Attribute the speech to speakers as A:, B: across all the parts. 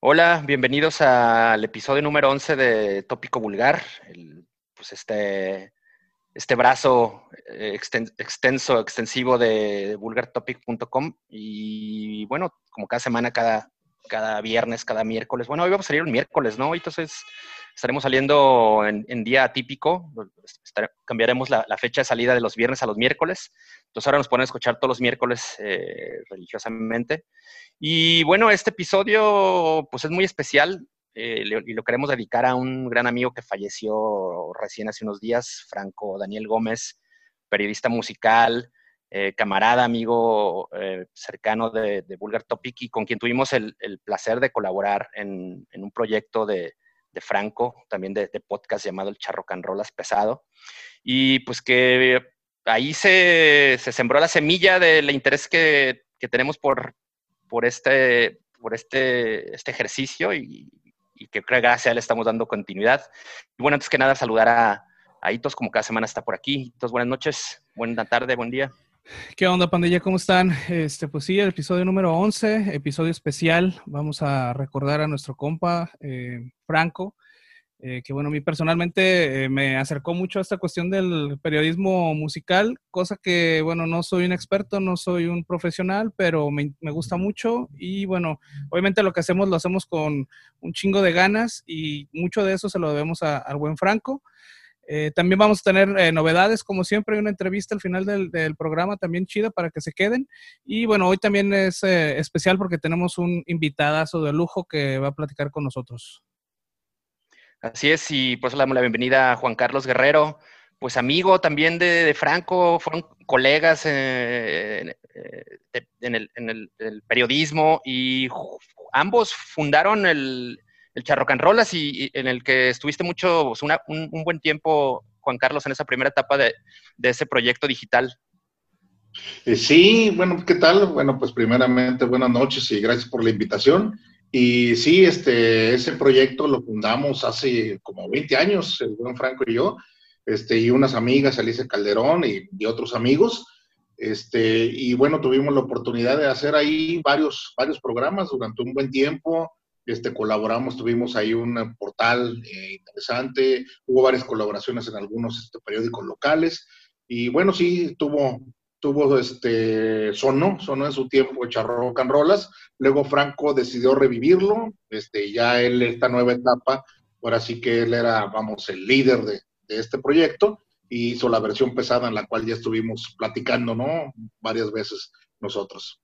A: Hola, bienvenidos al episodio número 11 de Tópico Vulgar, pues este, este brazo eh, extenso, extensivo de vulgartopic.com y bueno, como cada semana, cada, cada viernes, cada miércoles, bueno, hoy vamos a salir un miércoles, ¿no? Entonces estaremos saliendo en, día típico, cambiaremos la, fecha de salida de los viernes a los miércoles, entonces ahora nos ponen a escuchar todos los miércoles eh, religiosamente. Y bueno, este episodio pues es muy especial eh, y lo queremos dedicar a un gran amigo que falleció recién hace unos días, Franco Daniel Gómez, periodista musical, eh, camarada, amigo cercano de, Vulgar Topic y con quien tuvimos el, placer de colaborar en, un proyecto de, Franco, también de, podcast llamado El Charro Canrolas Pesado. Y pues que ahí se, sembró la semilla del interés que, que tenemos por, por este, por este, este ejercicio y, que creo gracias a él estamos dando continuidad. Y bueno, antes que nada, saludar a, a Hitos, como cada semana está por aquí. Hitos, buenas noches, buena tarde, buen día.
B: ¿Qué onda, pandilla? ¿Cómo están? Este, pues sí, el episodio número 11, episodio especial. Vamos a recordar a nuestro compa eh, Franco, eh, que bueno, a mí personalmente eh, me acercó mucho a esta cuestión del periodismo musical, cosa que bueno, no soy un experto, no soy un profesional, pero me, gusta mucho y bueno, obviamente lo que hacemos lo hacemos con un chingo de ganas y mucho de eso se lo debemos al buen Franco. Eh, también vamos a tener novedades, como siempre, una entrevista al final del, programa también chida para que se queden. Y bueno, hoy también es especial porque tenemos un invitadazo de lujo que va a platicar con nosotros.
A: Así es, y pues le damos la bienvenida a Juan Carlos Guerrero, pues amigo también de, Franco, fueron colegas eh, en, el, periodismo y ambos fundaron el, el Charrocanrolas y, en el que estuviste mucho, pues, un, buen tiempo, Juan Carlos, en esa primera etapa de, ese proyecto digital.
C: Eh, sí, bueno, ¿qué tal? Bueno, pues primeramente buenas noches y gracias por la invitación. Y sí, este, ese proyecto lo fundamos hace como 20 años, el buen Franco y yo, este, y unas amigas, Alicia Calderón y, otros amigos. Este, y bueno, tuvimos la oportunidad de hacer ahí varios, varios programas durante un buen tiempo. Este, colaboramos, tuvimos ahí un portal eh, interesante, hubo varias colaboraciones en algunos este, periódicos locales. Y bueno, sí, tuvo, tuvo este, sonó, sonó en su tiempo Charro Canrolas, luego Franco decidió revivirlo, este, ya él, esta nueva etapa, ahora sí que él era, vamos, el líder de, este proyecto, y hizo la versión pesada en la cual ya estuvimos platicando, ¿no? Varias veces nosotros.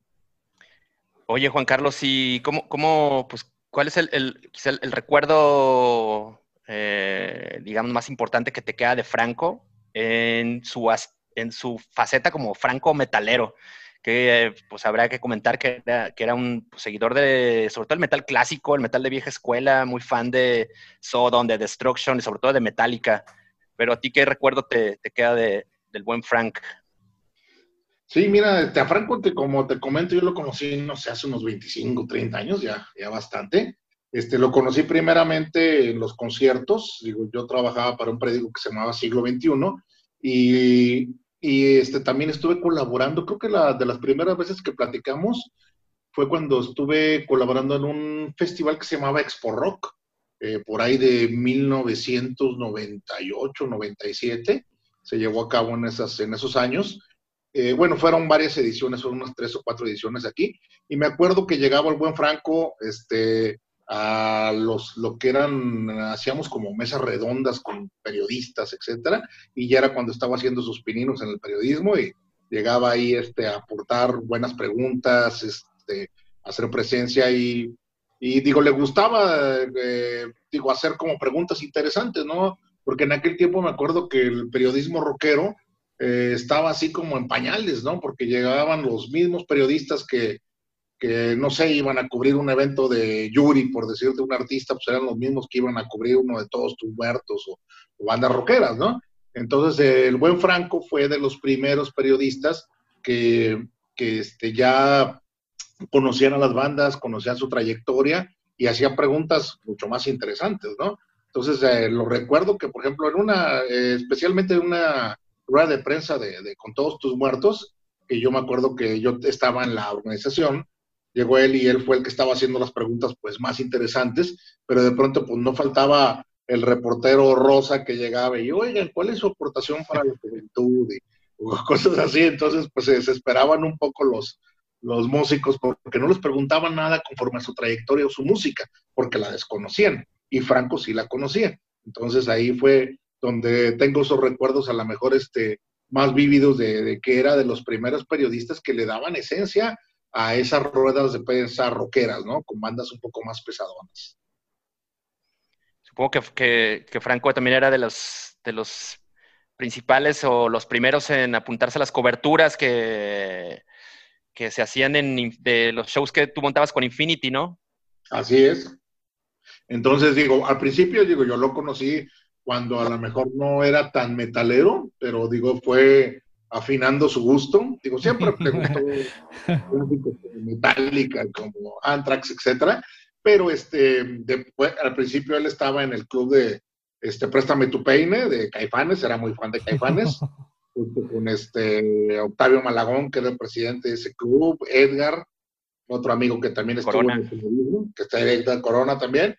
A: Oye, Juan Carlos, ¿y cómo, cómo pues, cuál es el, el, recuerdo, eh, digamos, más importante que te queda de Franco en su en su faceta como franco metalero, que pues habrá que comentar que era, que era un seguidor de, sobre todo el metal clásico, el metal de vieja escuela, muy fan de Sodom, de Destruction y sobre todo de Metallica. Pero a ti, ¿qué recuerdo te, queda de, del buen Frank?
C: Sí, mira, este, como te comento, yo lo conocí, no sé, hace unos 25, 30 años, ya, ya bastante. Este, lo conocí primeramente en los conciertos, digo, yo trabajaba para un periódico que se llamaba Siglo XXI y y este, también estuve colaborando, creo que la, de las primeras veces que platicamos fue cuando estuve colaborando en un festival que se llamaba Expo Rock, eh, por ahí de 1998, 97, se llevó a cabo en, esas, en esos años. Eh, bueno, fueron varias ediciones, fueron unas tres o cuatro ediciones aquí, y me acuerdo que llegaba el buen Franco, este, a los, lo que eran, hacíamos como mesas redondas con periodistas, etcétera, y ya era cuando estaba haciendo sus pininos en el periodismo y llegaba ahí este, a aportar buenas preguntas, este, hacer presencia y, y digo, le gustaba, eh, digo, hacer como preguntas interesantes, ¿no? Porque en aquel tiempo me acuerdo que el periodismo rockero eh, estaba así como en pañales, ¿no? Porque llegaban los mismos periodistas que, que no sé, iban a cubrir un evento de Yuri, por decirte un artista, pues eran los mismos que iban a cubrir uno de todos tus muertos o, bandas rockeras, ¿no? Entonces, el buen Franco fue de los primeros periodistas que, que este, ya conocían a las bandas, conocían su trayectoria y hacían preguntas mucho más interesantes, ¿no? Entonces, eh, lo recuerdo que, por ejemplo, en una, eh, especialmente en una rueda de prensa de, de, Con todos tus muertos, que yo me acuerdo que yo estaba en la organización, llegó él y él fue el que estaba haciendo las preguntas pues más interesantes, pero de pronto pues no faltaba el reportero rosa que llegaba y, oigan, ¿cuál es su aportación para la juventud? Y, cosas así, entonces pues se desesperaban un poco los, los músicos porque no les preguntaban nada conforme a su trayectoria o su música, porque la desconocían y Franco sí la conocía. Entonces ahí fue donde tengo esos recuerdos a lo mejor este, más vívidos de, que era de los primeros periodistas que le daban esencia a esas ruedas de prensa rockeras, ¿no? Con bandas un poco más pesadonas.
A: Supongo que, que, Franco también era de los, de los principales o los primeros en apuntarse a las coberturas que, que se hacían en de los shows que tú montabas con Infinity, ¿no?
C: Así es. Entonces, digo, al principio, digo, yo lo conocí cuando a lo mejor no era tan metalero, pero digo, fue afinando su gusto. Digo, siempre le gustó Metallica, como Anthrax, etcétera. Pero este, después, al principio él estaba en el club de este, Préstame tu peine de Caifanes, era muy fan de Caifanes, junto con este Octavio Malagón, que era el presidente de ese club, Edgar, otro amigo que también estuvo en el que está Edgar Corona también.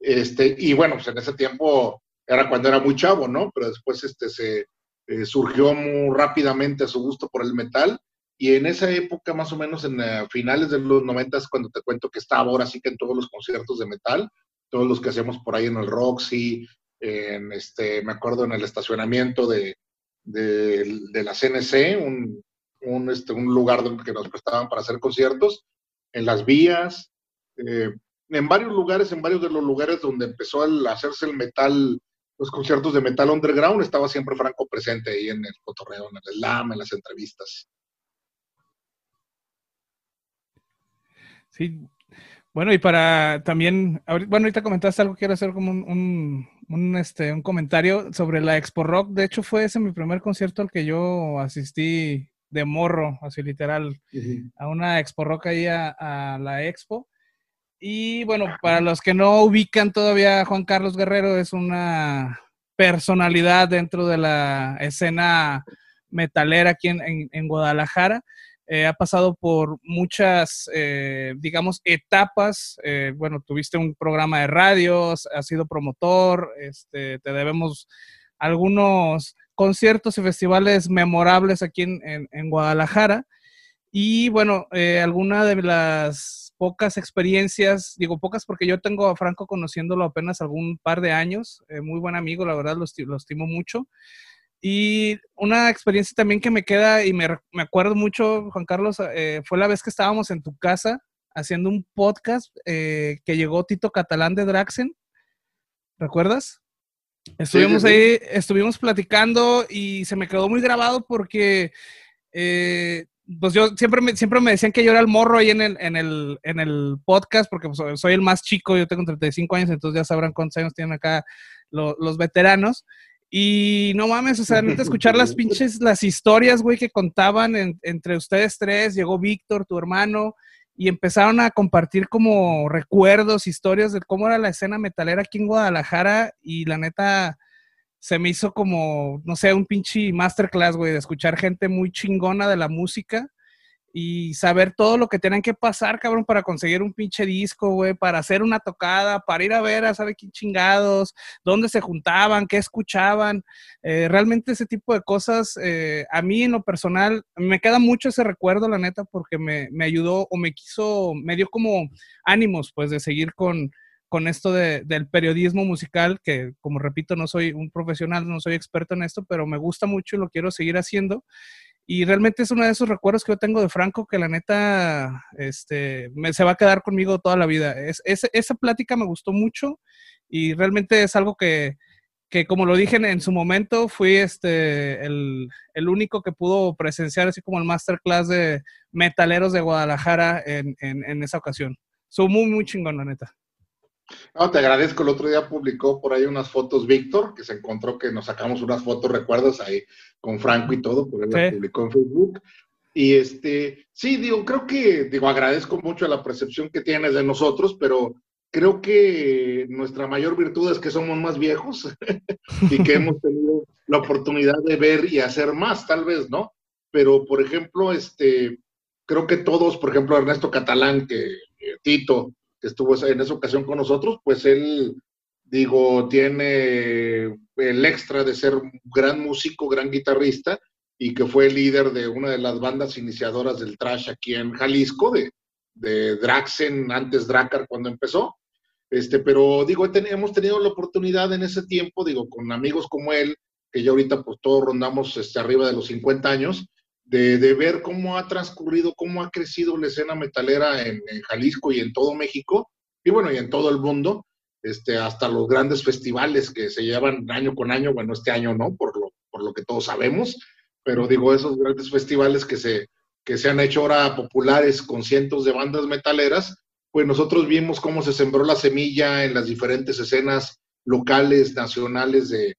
C: Este, y bueno, pues en ese tiempo era cuando era muy chavo, ¿no? Pero después este, se eh, surgió muy rápidamente a su gusto por el metal. Y en esa época, más o menos en eh, finales de los noventas, cuando te cuento que estaba ahora sí que en todos los conciertos de metal, todos los que hacemos por ahí en el Roxy, en este, me acuerdo en el estacionamiento de, de, la CNC, un, un, este, un lugar que nos prestaban para hacer conciertos, en las vías, eh, en varios lugares, en varios de los lugares donde empezó a hacerse el metal, los conciertos de metal underground, estaba siempre Franco presente ahí en el cotorreo, en el slam, en las entrevistas.
B: Sí, bueno, y para también, bueno, ahorita comentaste algo, quiero hacer como un, un, este, un comentario sobre la Expo Rock. De hecho, fue ese mi primer concierto al que yo asistí de morro, así literal, a una Expo Rock ahí a, a la Expo. Y bueno, para los que no ubican todavía, Juan Carlos Guerrero es una personalidad dentro de la escena metalera aquí en, Guadalajara. Eh, ha pasado por muchas, eh, digamos, etapas. Eh, bueno, tuviste un programa de radios, has sido promotor, este, te debemos algunos conciertos y festivales memorables aquí en, en Guadalajara. Y bueno, alguna de las pocas experiencias, digo pocas porque yo tengo a Franco conociéndolo apenas algún par de años, eh, muy buen amigo, la verdad lo, estimo mucho. Y una experiencia también que me queda y me, acuerdo mucho, Juan Carlos, eh, fue la vez que estábamos en tu casa haciendo un podcast eh, que llegó Tito Catalán de Draxen. ¿Recuerdas? Estuvimos ahí, estuvimos platicando y se me quedó muy grabado porque pues yo siempre me, siempre me decían que yo era el morro ahí en el, en el, en el podcast, porque pues, soy el más chico, yo tengo 35 años, entonces ya sabrán cuántos años tienen acá los veteranos. Y no mames, o sea, escuchar las pinches, las historias, güey, que contaban entre ustedes tres, llegó Víctor, tu hermano, y empezaron a compartir como recuerdos, historias de cómo era la escena metalera aquí en Guadalajara, y la neta, se me hizo como, no sé, un pinche masterclass, güey, de escuchar gente muy chingona de la música y saber todo lo que tienen que pasar, cabrón, para conseguir un pinche disco, güey, para hacer una tocada, para ir a ver a saber qué chingados, dónde se juntaban, qué escuchaban. Eh, realmente ese tipo de cosas, eh, a mí en lo personal, me queda mucho ese recuerdo, la neta, porque me, me ayudó o me quiso, me dio como ánimos, pues, de seguir con, con esto del periodismo musical, que como repito, no soy un profesional, no soy experto en esto, pero me gusta mucho y lo quiero seguir haciendo. Y realmente es uno de esos recuerdos que yo tengo de Franco que la neta este, me, se va a quedar conmigo toda la vida. Es, esa plática me gustó mucho y realmente es algo que, que como lo dije en, su momento, fui este, el, el, único que pudo presenciar así como el masterclass de metaleros de Guadalajara en, en, en esa ocasión. Soy muy, muy chingón, la neta.
C: No, te agradezco. El otro día publicó por ahí unas fotos Víctor, que se encontró que nos sacamos unas fotos, recuerdas, ahí con Franco y todo, porque él las publicó en Facebook. Y este, sí, digo, creo que, digo, agradezco mucho la percepción que tienes de nosotros, pero creo que nuestra mayor virtud es que somos más viejos y que hemos tenido la oportunidad de ver y hacer más, tal vez, ¿no? Pero, por ejemplo, este, creo que todos, por ejemplo, Ernesto Catalán, que Tito, estuvo en esa ocasión con nosotros, pues él, digo, tiene el extra de ser gran músico, gran guitarrista, y que fue líder de una de las bandas iniciadoras del trash aquí en Jalisco, de, de Draxen, antes Dracar cuando empezó. Este, pero digo, hemos tenido la oportunidad en ese tiempo, digo, con amigos como él, que ya ahorita pues todos rondamos este, arriba de los 50 años, de, ver cómo ha transcurrido, cómo ha crecido la escena metalera en, en, Jalisco y en todo México, y bueno, y en todo el mundo, este, hasta los grandes festivales que se llevan año con año, bueno, este año no, por lo, por lo que todos sabemos, pero digo, esos grandes festivales que se, que se han hecho ahora populares con cientos de bandas metaleras, pues nosotros vimos cómo se sembró la semilla en las diferentes escenas locales, nacionales de,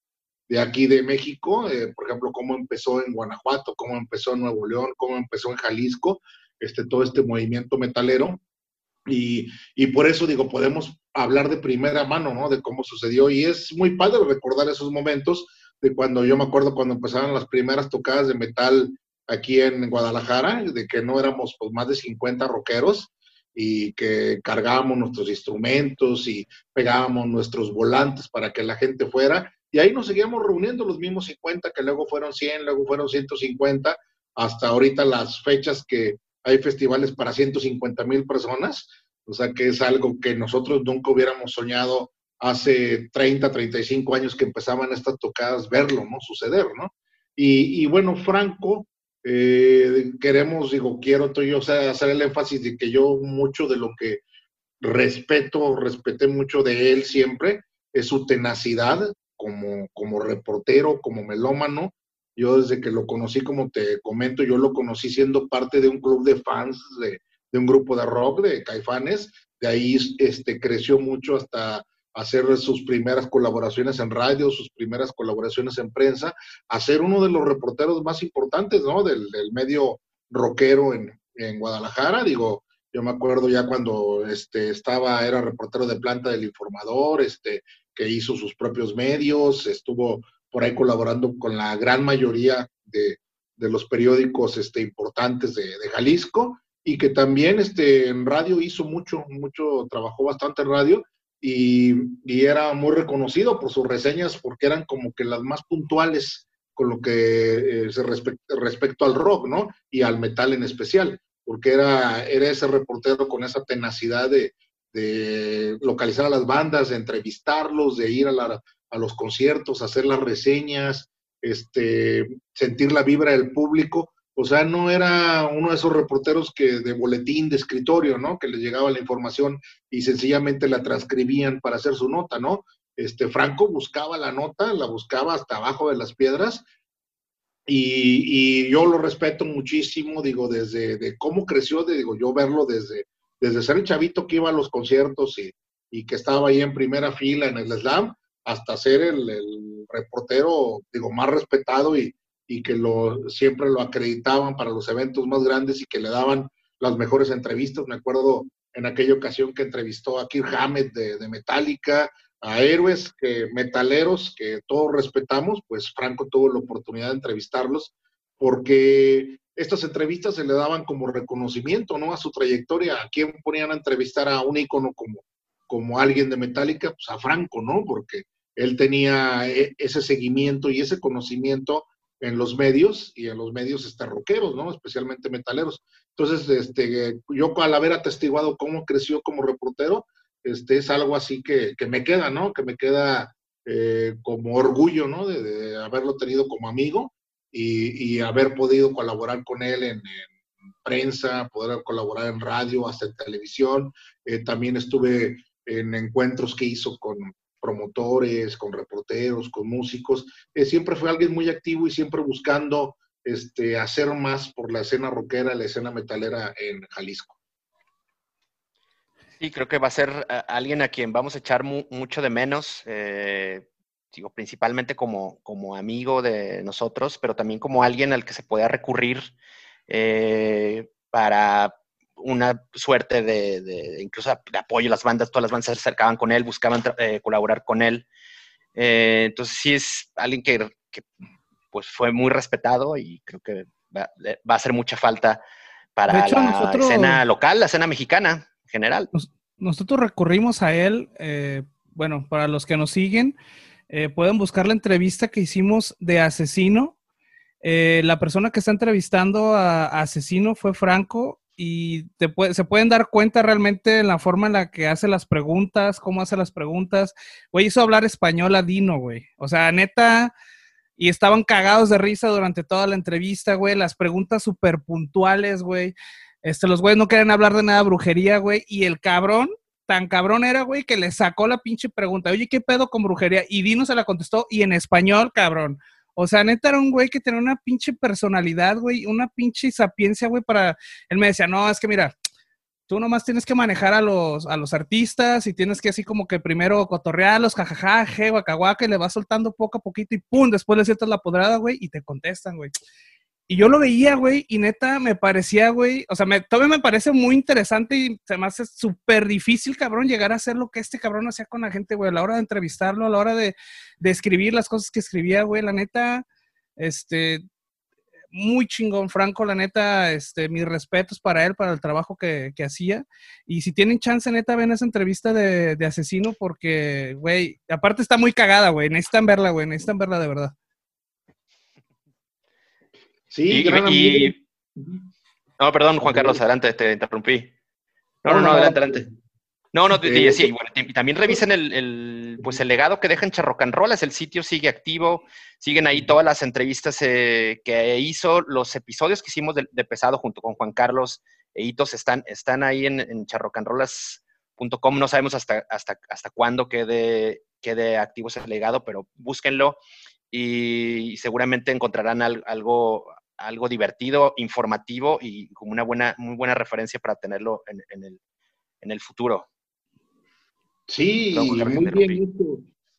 C: de aquí de México, eh, por ejemplo, cómo empezó en Guanajuato, cómo empezó en Nuevo León, cómo empezó en Jalisco, este, todo este movimiento metalero. Y, y, por eso digo, podemos hablar de primera mano, ¿no? De cómo sucedió. Y es muy padre recordar esos momentos de cuando yo me acuerdo cuando empezaron las primeras tocadas de metal aquí en Guadalajara, de que no éramos pues, más de 50 rockeros y que cargábamos nuestros instrumentos y pegábamos nuestros volantes para que la gente fuera. Y ahí nos seguíamos reuniendo los mismos 50, que luego fueron 100, luego fueron 150, hasta ahorita las fechas que hay festivales para 150 mil personas. O sea que es algo que nosotros nunca hubiéramos soñado hace 30, 35 años que empezaban estas tocadas verlo, ¿no? Suceder, ¿no? Y, y bueno, Franco, eh, queremos, digo, quiero yo hacer el énfasis de que yo mucho de lo que respeto, respeté mucho de él siempre, es su tenacidad como, como reportero, como melómano. Yo desde que lo conocí, como te comento, yo lo conocí siendo parte de un club de fans, de, de un grupo de rock, de Caifanes. De ahí este, creció mucho hasta hacer sus primeras colaboraciones en radio, sus primeras colaboraciones en prensa, a ser uno de los reporteros más importantes, ¿no? Del, medio rockero en, en, Guadalajara. Digo, yo me acuerdo ya cuando este, estaba, era reportero de planta del informador, este, que hizo sus propios medios, estuvo por ahí colaborando con la gran mayoría de, de los periódicos este, importantes de, de, Jalisco y que también este, en radio hizo mucho, mucho, trabajó bastante en radio y, era muy reconocido por sus reseñas porque eran como que las más puntuales con lo que eh, se respecto al rock, ¿no? Y al metal en especial, porque era, era ese reportero con esa tenacidad de, de localizar a las bandas, de entrevistarlos, de ir a, los conciertos, hacer las reseñas, este, sentir la vibra del público o sea, no era uno de esos reporteros que de boletín, de escritorio, ¿no? Que les llegaba la información y sencillamente la transcribían para hacer su nota, ¿no? Este, Franco buscaba la nota, la buscaba hasta abajo de las piedras y, yo lo respeto muchísimo, digo, desde de cómo creció, digo, yo verlo desde, desde ser el chavito que iba a los conciertos y, que estaba ahí en primera fila en el slam, hasta ser el, reportero, digo, más respetado y, que siempre lo acreditaban para los eventos más grandes y que le daban las mejores entrevistas. Me acuerdo en aquella ocasión que entrevistó a Kirk Hammett de, de Metallica, a héroes que, metaleros que todos respetamos, pues Franco tuvo la oportunidad de entrevistarlos porque estas entrevistas se le daban como reconocimiento, ¿no? A su trayectoria. ¿A quién ponían a entrevistar a un ícono como, como alguien de Metallica? Pues a Franco, ¿no? Porque él tenía e, ese seguimiento y ese conocimiento en los medios y en los medios rockeros, ¿no? Especialmente metaleros. Entonces, este, yo al haber atestiguado cómo creció como reportero, este, es algo así que, que me queda, ¿no? Que me queda eh, como orgullo, ¿no? De, haberlo tenido como amigo y, y, haber podido colaborar con él en, en, prensa, poder colaborar en radio, hasta en televisión. Eh, también estuve en encuentros que hizo con, promotores, con reporteros, con músicos. Eh, siempre fue alguien muy activo y siempre buscando este, hacer más por la escena rockera, la escena metalera en Jalisco.
A: Sí, creo que va a ser eh, alguien a quien vamos a echar mucho de menos, eh, digo, principalmente como, como amigo de nosotros, pero también como alguien al que se pueda recurrir para una suerte de, incluso de apoyo. Las bandas, todas las bandas se acercaban con él, buscaban eh, colaborar con él. Eh, entonces sí es alguien que, pues fue muy respetado y creo que va, a hacer mucha falta para la escena local, la escena mexicana en general.
B: nosotros recurrimos a él, eh, bueno, para los que nos siguen, eh, pueden buscar la entrevista que hicimos de Asesino. Eh, la persona que está entrevistando a, Asesino fue Franco y se pueden dar cuenta realmente en la forma en la que hace las preguntas, cómo hace las preguntas. Güey, hizo hablar español a Dino, güey. O sea, neta, y estaban cagados de risa durante toda la entrevista, güey. Las preguntas súper puntuales, güey. Este, los güeyes no querían hablar de nada brujería, güey. Y el cabrón tan cabrón era, güey, que le sacó la pinche pregunta, oye, ¿qué pedo con brujería? Y Dino se la contestó y en español, cabrón. O sea, neta era un güey que tenía una pinche personalidad, güey, una pinche sapiencia, güey, para... Él me decía, no, es que mira, tú nomás tienes que manejar a los, a los artistas y tienes que así como que primero cotorrearlos, jajaja, je, guacahuaca, y le vas soltando poco a poquito y pum, después le sientas la podrada, güey, y te contestan, güey. Y yo lo veía, güey, y neta me parecía, güey, o sea, me, todavía me parece muy interesante y se me hace súper difícil, cabrón, llegar a hacer lo que este cabrón hacía con la gente, güey, a la hora de entrevistarlo, a la hora de, de escribir las cosas que escribía, güey, la neta, este, muy chingón, Franco, la neta, este, mis respetos para él, para el trabajo que, hacía. Y si tienen chance, neta, ven esa entrevista de Asesino porque, güey, aparte está muy cagada, güey, necesitan verla, güey, necesitan verla de verdad.
A: Sí, y, No, perdón, Juan Carlos, adelante, te interrumpí. No, no, no, adelante, adelante. No, no, sí, sí, bueno, y también revisen el, pues el legado que deja en Charrocanrolas, el sitio sigue activo, siguen ahí todas las entrevistas eh, que hizo, los episodios que hicimos de, Pesado junto con Juan Carlos e Hitos están, están ahí en, en charrocanrolas.com, no sabemos hasta, hasta, hasta cuándo quede, quede activo ese legado, pero búsquenlo y seguramente encontrarán algo, algo divertido, informativo y como una buena, muy buena referencia para tenerlo en, el, en el, futuro.
C: Sí, muy bien.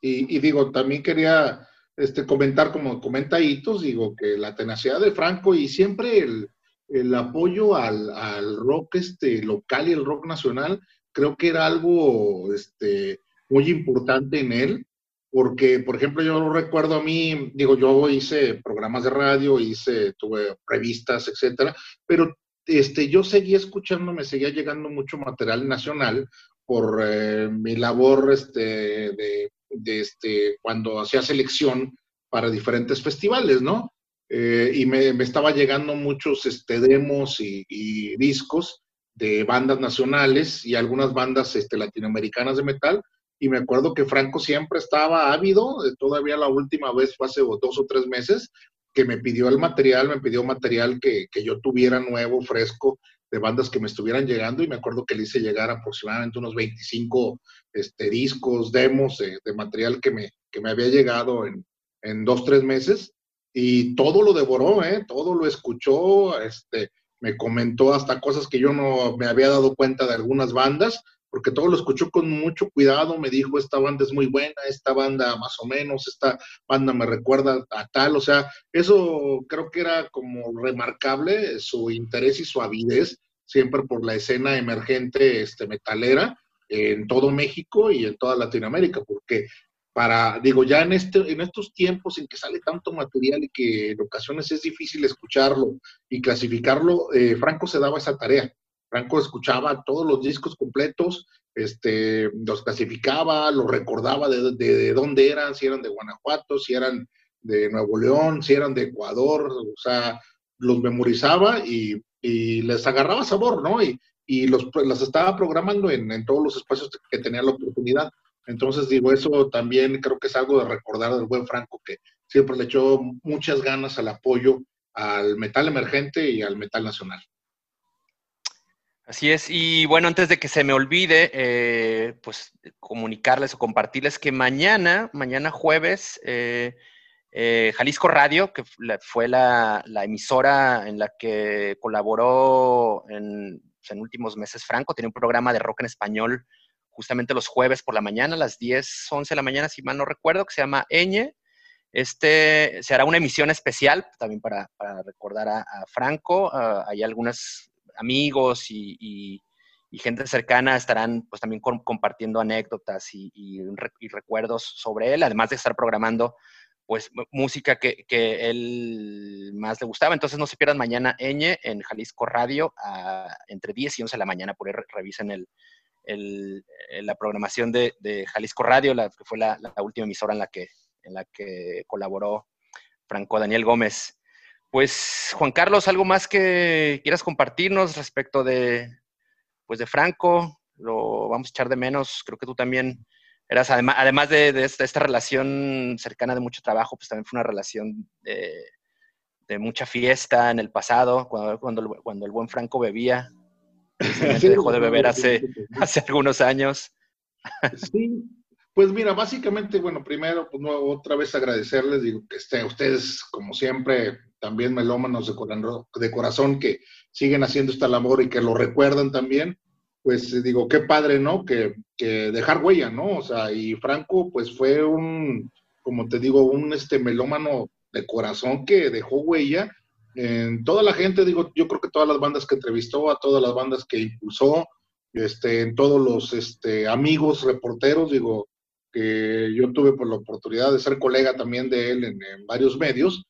C: Y, y, digo, también quería este, comentar, como comenta Hitos, digo, que la tenacidad de Franco y siempre el, el apoyo al, al, rock este, local y el rock nacional, creo que era algo este, muy importante en él porque, por ejemplo, yo recuerdo a mí, digo, yo hice programas de radio, hice, tuve revistas, etcétera, pero este, yo seguía escuchando, me seguía llegando mucho material nacional por eh, mi labor este, de, este, cuando hacía selección para diferentes festivales, ¿no? Eh, y me, estaba llegando muchos este, demos y, y, discos de bandas nacionales y algunas bandas este, latinoamericanas de metal, y me acuerdo que Franco siempre estaba ávido, eh, todavía la última vez fue hace dos o tres meses, que me pidió el material, me pidió material que, que, yo tuviera nuevo, fresco, de bandas que me estuvieran llegando, y me acuerdo que le hice llegar aproximadamente unos 25 este, discos, demos de, material que me, que me había llegado en, en dos, tres meses, y todo lo devoró, ¿eh? todo lo escuchó, este, me comentó hasta cosas que yo no me había dado cuenta de algunas bandas, porque todo lo escuchó con mucho cuidado, me dijo, esta banda es muy buena, esta banda más o menos, esta banda me recuerda a tal, o sea, eso creo que era como remarcable, su interés y su avidez siempre por la escena emergente este, metalera en todo México y en toda Latinoamérica, porque para, digo, ya en, este, en estos tiempos en que sale tanto material y que en ocasiones es difícil escucharlo y clasificarlo, eh, Franco se daba esa tarea Franco escuchaba todos los discos completos, este, los clasificaba, los recordaba de, dónde eran, si eran de Guanajuato, si eran de Nuevo León, si eran de Ecuador, o sea, los memorizaba y, les agarraba sabor, ¿no? Y, y los, las estaba programando en, en, todos los espacios que tenía la oportunidad. Entonces, digo, eso también creo que es algo de recordar del buen Franco, que siempre le echó muchas ganas al apoyo al metal emergente y al metal nacional.
A: Así es, y bueno, antes de que se me olvide, eh, pues comunicarles o compartirles que mañana, mañana jueves, eh, eh, Jalisco Radio, que fue la, emisora en la que colaboró en, pues, en, últimos meses Franco, tiene un programa de rock en español justamente los jueves por la mañana, las 10, 11 de la mañana, si mal no recuerdo, que se llama Eñe. Este se hará una emisión especial también para, recordar a, Franco. Ah, hay algunas amigos y, gente cercana estarán pues también compartiendo anécdotas y, recuerdos sobre él, además de estar programando pues música que, que, él más le gustaba. Entonces no se pierdan mañana Eñe en Jalisco Radio a, entre 10 y 11 de la mañana. Por ahí revisen el, el, la programación de, de, Jalisco Radio, la, que fue la, la, última emisora en la, que, en la que colaboró Franco Daniel Gómez. Pues Juan Carlos, ¿algo más que quieras compartirnos respecto de, pues, de Franco? Lo vamos a echar de menos. Creo que tú también eras, además, además de, de esta, relación cercana de mucho trabajo, pues también fue una relación de, de mucha fiesta en el pasado, cuando, cuando, cuando el buen Franco bebía. Sí, dejó de beber hace, hace algunos años.
C: Sí, pues mira, básicamente, bueno, primero, pues no, otra vez agradecerles, digo que este, ustedes, como siempre, también melómanos de, de corazón, que siguen haciendo esta labor y que lo recuerdan también pues digo, qué padre, ¿no? Que, que, dejar huella, ¿no? O sea, y Franco, pues fue un, como te digo, un este melómano de corazón que dejó huella en toda la gente, digo, yo creo que todas las bandas que entrevistó, a todas las bandas que impulsó, este, en todos los este, amigos reporteros, digo, que yo tuve por la oportunidad de ser colega también de él en, en varios medios,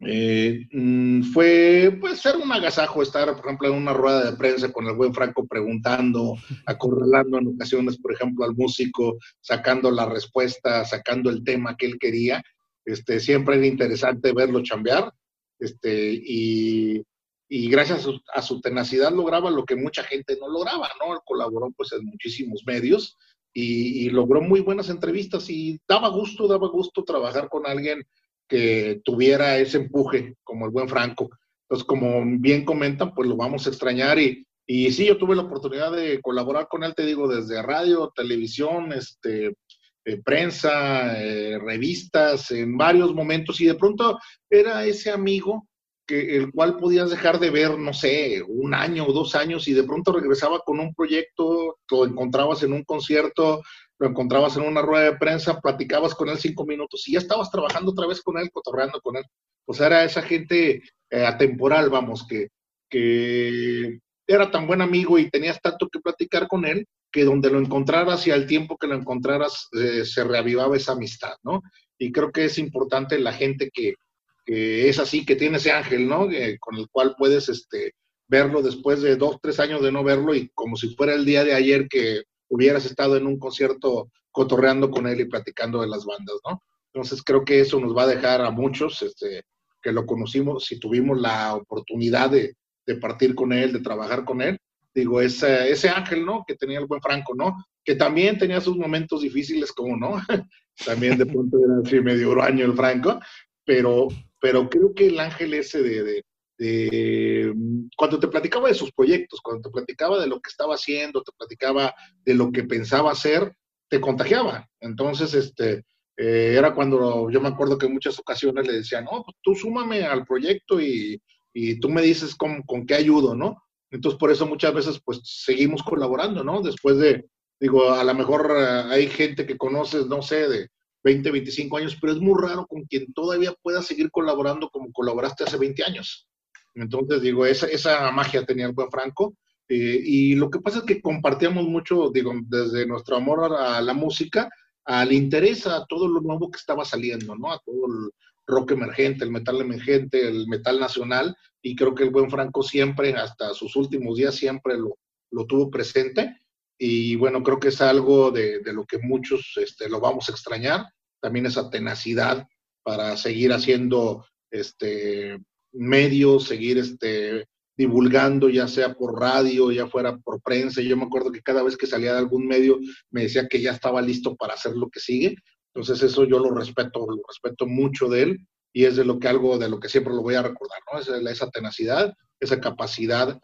C: eh, mm, fue pues ser un agasajo estar, por ejemplo, en una rueda de prensa con el buen Franco preguntando, acorralando en ocasiones, por ejemplo, al músico, sacando la respuesta, sacando el tema que él quería. Este, siempre era interesante verlo chambear. Este, y, y gracias a su, a su, tenacidad lograba lo que mucha gente no lograba, ¿no? Él colaboró pues en muchísimos medios y, y logró muy buenas entrevistas y daba gusto, daba gusto trabajar con alguien que tuviera ese empuje como el buen Franco. Entonces, como bien comentan, pues lo vamos a extrañar y, y sí, yo tuve la oportunidad de colaborar con él, te digo, desde radio, televisión, este, eh, prensa, eh, revistas, en varios momentos y de pronto era ese amigo que el cual podías dejar de ver, no sé, un año o dos años y de pronto regresaba con un proyecto, lo encontrabas en un concierto, lo encontrabas en una rueda de prensa, platicabas con él cinco minutos y ya estabas trabajando otra vez con él, cotorreando con él. O sea, era esa gente eh, atemporal, vamos, que, que era tan buen amigo y tenías tanto que platicar con él que donde lo encontraras y al tiempo que lo encontraras eh, se reavivaba esa amistad, ¿no? Y creo que es importante la gente que, que es así, que tiene ese ángel, ¿no? Eh, con el cual puedes este, verlo después de dos, tres años de no verlo y como si fuera el día de ayer que hubieras estado en un concierto cotorreando con él y platicando de las bandas, ¿no? Entonces creo que eso nos va a dejar a muchos este, que lo conocimos, si tuvimos la oportunidad de, de partir con él, de trabajar con él, digo, ese, ese ángel, ¿no? Que tenía el buen Franco, ¿no? Que también tenía sus momentos difíciles, como no, también de pronto era así medio huraño el Franco, pero, pero creo que el ángel ese de, de, de, cuando te platicaba de sus proyectos, cuando te platicaba de lo que estaba haciendo, te platicaba de lo que pensaba hacer, te contagiaba. Entonces, este, eh, era cuando yo me acuerdo que en muchas ocasiones le decía, no, pues tú súmame al proyecto y, y tú me dices con, con, qué ayudo, ¿no? Entonces, por eso muchas veces, pues, seguimos colaborando, ¿no? Después de, digo, a lo mejor uh, hay gente que conoces, no sé, de 20, 25 años, pero es muy raro con quien todavía pueda seguir colaborando como colaboraste hace 20 años. Entonces, digo, esa, esa magia tenía el buen Franco. Eh, y lo que pasa es que compartíamos mucho, digo, desde nuestro amor a la música, al interés a todo lo nuevo que estaba saliendo, ¿no? A todo el rock emergente, el metal emergente, el metal nacional, y creo que el buen Franco siempre, hasta sus últimos días, siempre lo, lo tuvo presente. Y bueno, creo que es algo de, de, lo que muchos este, lo vamos a extrañar, también esa tenacidad para seguir haciendo este, medios, seguir este, divulgando, ya sea por radio, ya fuera por prensa. Yo me acuerdo que cada vez que salía de algún medio me decía que ya estaba listo para hacer lo que sigue. Entonces eso yo lo respeto, lo respeto mucho de él y es de lo que algo de lo que siempre lo voy a recordar, ¿no? Esa, esa tenacidad, esa capacidad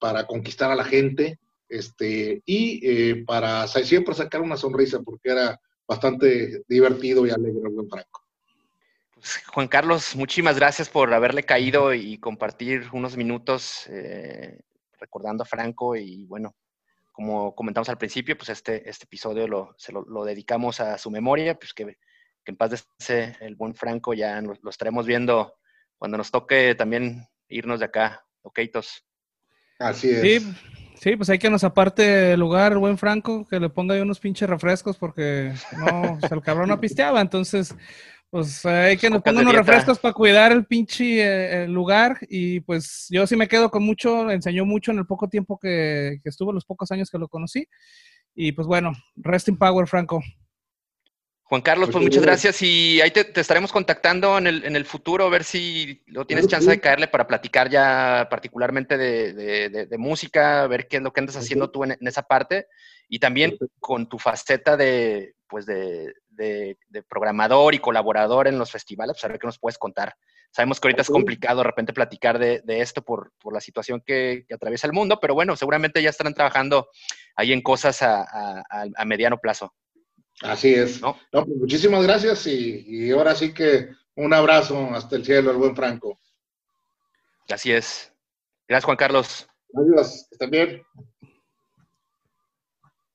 C: para conquistar a la gente este, y eh, para siempre sacar una sonrisa porque era bastante divertido y alegre buen Franco.
A: Juan Carlos, muchísimas gracias por haberle caído y compartir unos minutos eh, recordando a Franco y bueno, como comentamos al principio, pues este, este episodio lo, se lo, lo dedicamos a su memoria, pues que, que en paz descanse el buen Franco, ya lo, lo, estaremos viendo cuando nos toque también irnos de acá, okeitos.
C: Así es.
B: Sí, sí, pues hay que nos aparte el lugar, buen Franco, que le ponga ahí unos pinches refrescos porque no, el cabrón no pisteaba, entonces Pues hay que nos pongan unos refrescos para cuidar el pinche lugar. Y pues yo sí me quedo con mucho, enseñó mucho en el poco tiempo que, que estuvo, los pocos años que lo conocí. Y pues bueno, rest in power, Franco.
A: Juan Carlos, pues muchas gracias y ahí te, estaremos contactando en el, en el, futuro a ver si lo tienes chance de caerle para platicar ya particularmente de, música, ver qué es lo que andas haciendo tú en, esa parte y también con tu faceta de, pues de, programador y colaborador en los festivales, pues a ver qué nos puedes contar. Sabemos que ahorita es complicado de repente platicar de, esto por, la situación que, atraviesa el mundo, pero bueno, seguramente ya estarán trabajando ahí en cosas a mediano plazo.
C: Así es. ¿No? Pues, muchísimas gracias y, ahora sí que un abrazo hasta el cielo al buen Franco.
A: Así es. Gracias, Juan Carlos.
C: Adiós, estén bien.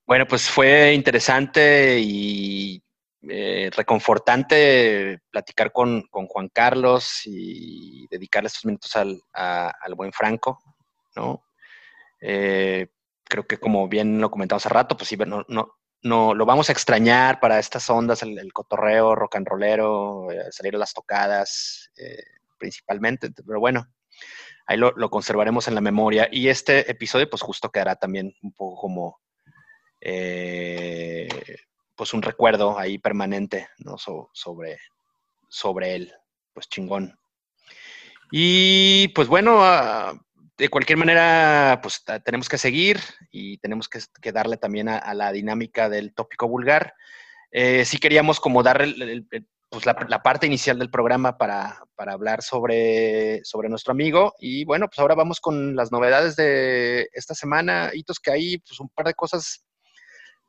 A: Bueno, pues fue interesante y eh, reconfortante platicar con, Juan Carlos y dedicarle estos minutos al, buen Franco, ¿no? Eh, creo que como bien lo comentamos hace rato, pues sí, no, no, no, lo vamos a extrañar para estas ondas, el, cotorreo rock and rollero, eh, salir a las tocadas, principalmente. Pero bueno, ahí lo, conservaremos en la memoria. Y este episodio, pues justo quedará también un poco como, pues un recuerdo ahí permanente, ¿no? sobre, sobre él, pues chingón. Y pues bueno, ah, de cualquier manera, pues tenemos que seguir y tenemos que, darle también a, la dinámica del tópico vulgar. Eh, sí queríamos como dar pues la, parte inicial del programa para, hablar sobre, sobre nuestro amigo. Y bueno, pues ahora vamos con las novedades de esta semana. Hitos que hay, pues un par de cosas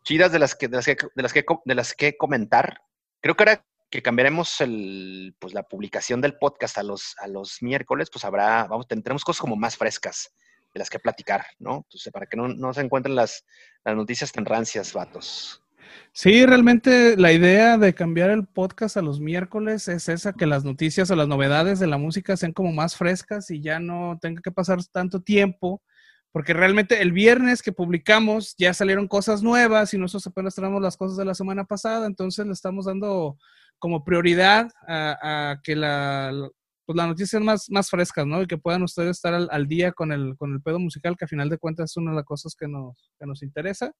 A: chidas de las que, de las que, de las que, de las que comentar. Creo que ahora que cambiaremos el, pues, la publicación del podcast a los, a los miércoles, pues habrá, vamos, tendremos cosas como más frescas de las que platicar, ¿no? Entonces, para que no, se encuentren las, las noticias tan rancias, vatos.
B: Sí, realmente la idea de cambiar el podcast a los miércoles es esa, que las noticias o las novedades de la música sean como más frescas y ya no tenga que pasar tanto tiempo, porque realmente el viernes que publicamos ya salieron cosas nuevas y nosotros apenas tenemos las cosas de la semana pasada, entonces le estamos dando como prioridad a, que la, pues las noticias más, más frescas, ¿no? Y que puedan ustedes estar al, día con el, con el pedo musical, que a final de cuentas es una de las cosas que nos, que nos interesa.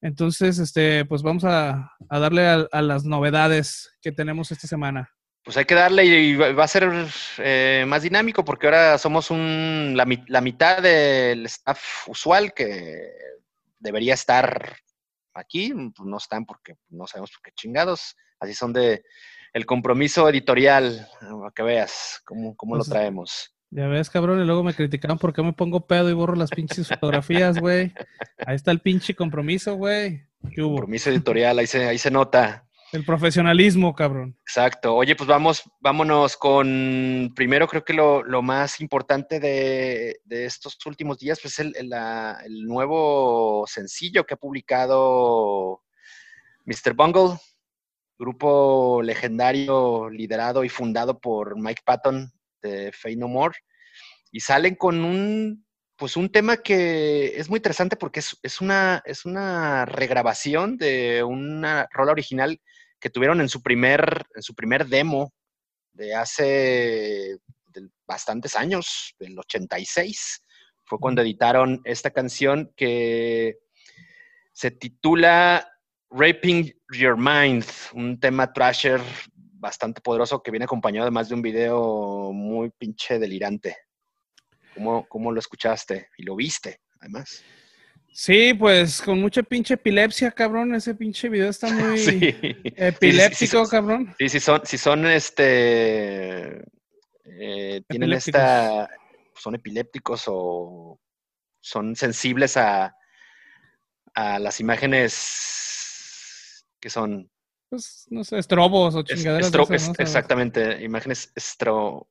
B: Entonces, este, pues vamos a, a darle a, las novedades que tenemos esta semana.
A: Pues hay que darle y va a ser eh, más dinámico porque ahora somos un, la, la mitad del staff usual que debería estar aquí, pues no están porque no sabemos por qué chingados así son de el compromiso editorial, para que veas cómo, cómo lo pues, traemos.
B: Ya ves, cabrón, y luego me criticaban por qué me pongo pedo y borro las pinches fotografías, güey. Ahí está el pinche compromiso, güey.
A: Compromiso editorial, ahí se, ahí se nota.
B: El profesionalismo, cabrón.
A: Exacto. Oye, pues vamos, vámonos con, primero creo que lo, más importante de, estos últimos días, pues el, el, el nuevo sencillo que ha publicado Mr. Bungle, grupo legendario liderado y fundado por Mike Patton de Fey No More. Y salen con un, pues un tema que es muy interesante porque es, una, es una regrabación de una rola original que tuvieron en su primer, en su primer demo de hace bastantes años, del 86. Fue cuando editaron esta canción que se titula Raping Your Mind, un tema trasher bastante poderoso que viene acompañado además de un video muy pinche delirante. ¿Cómo, ¿Cómo, lo escuchaste y lo viste, además?
B: Sí, pues con mucha pinche epilepsia, cabrón. Ese pinche video está muy epiléptico, cabrón.
A: Sí, sí, son, si son este. Eh, tienen esta. Son epilépticos o son sensibles a, a las imágenes que son...
B: Pues, no sé, estrobos o chingaderas.
A: Exactamente, imágenes estro,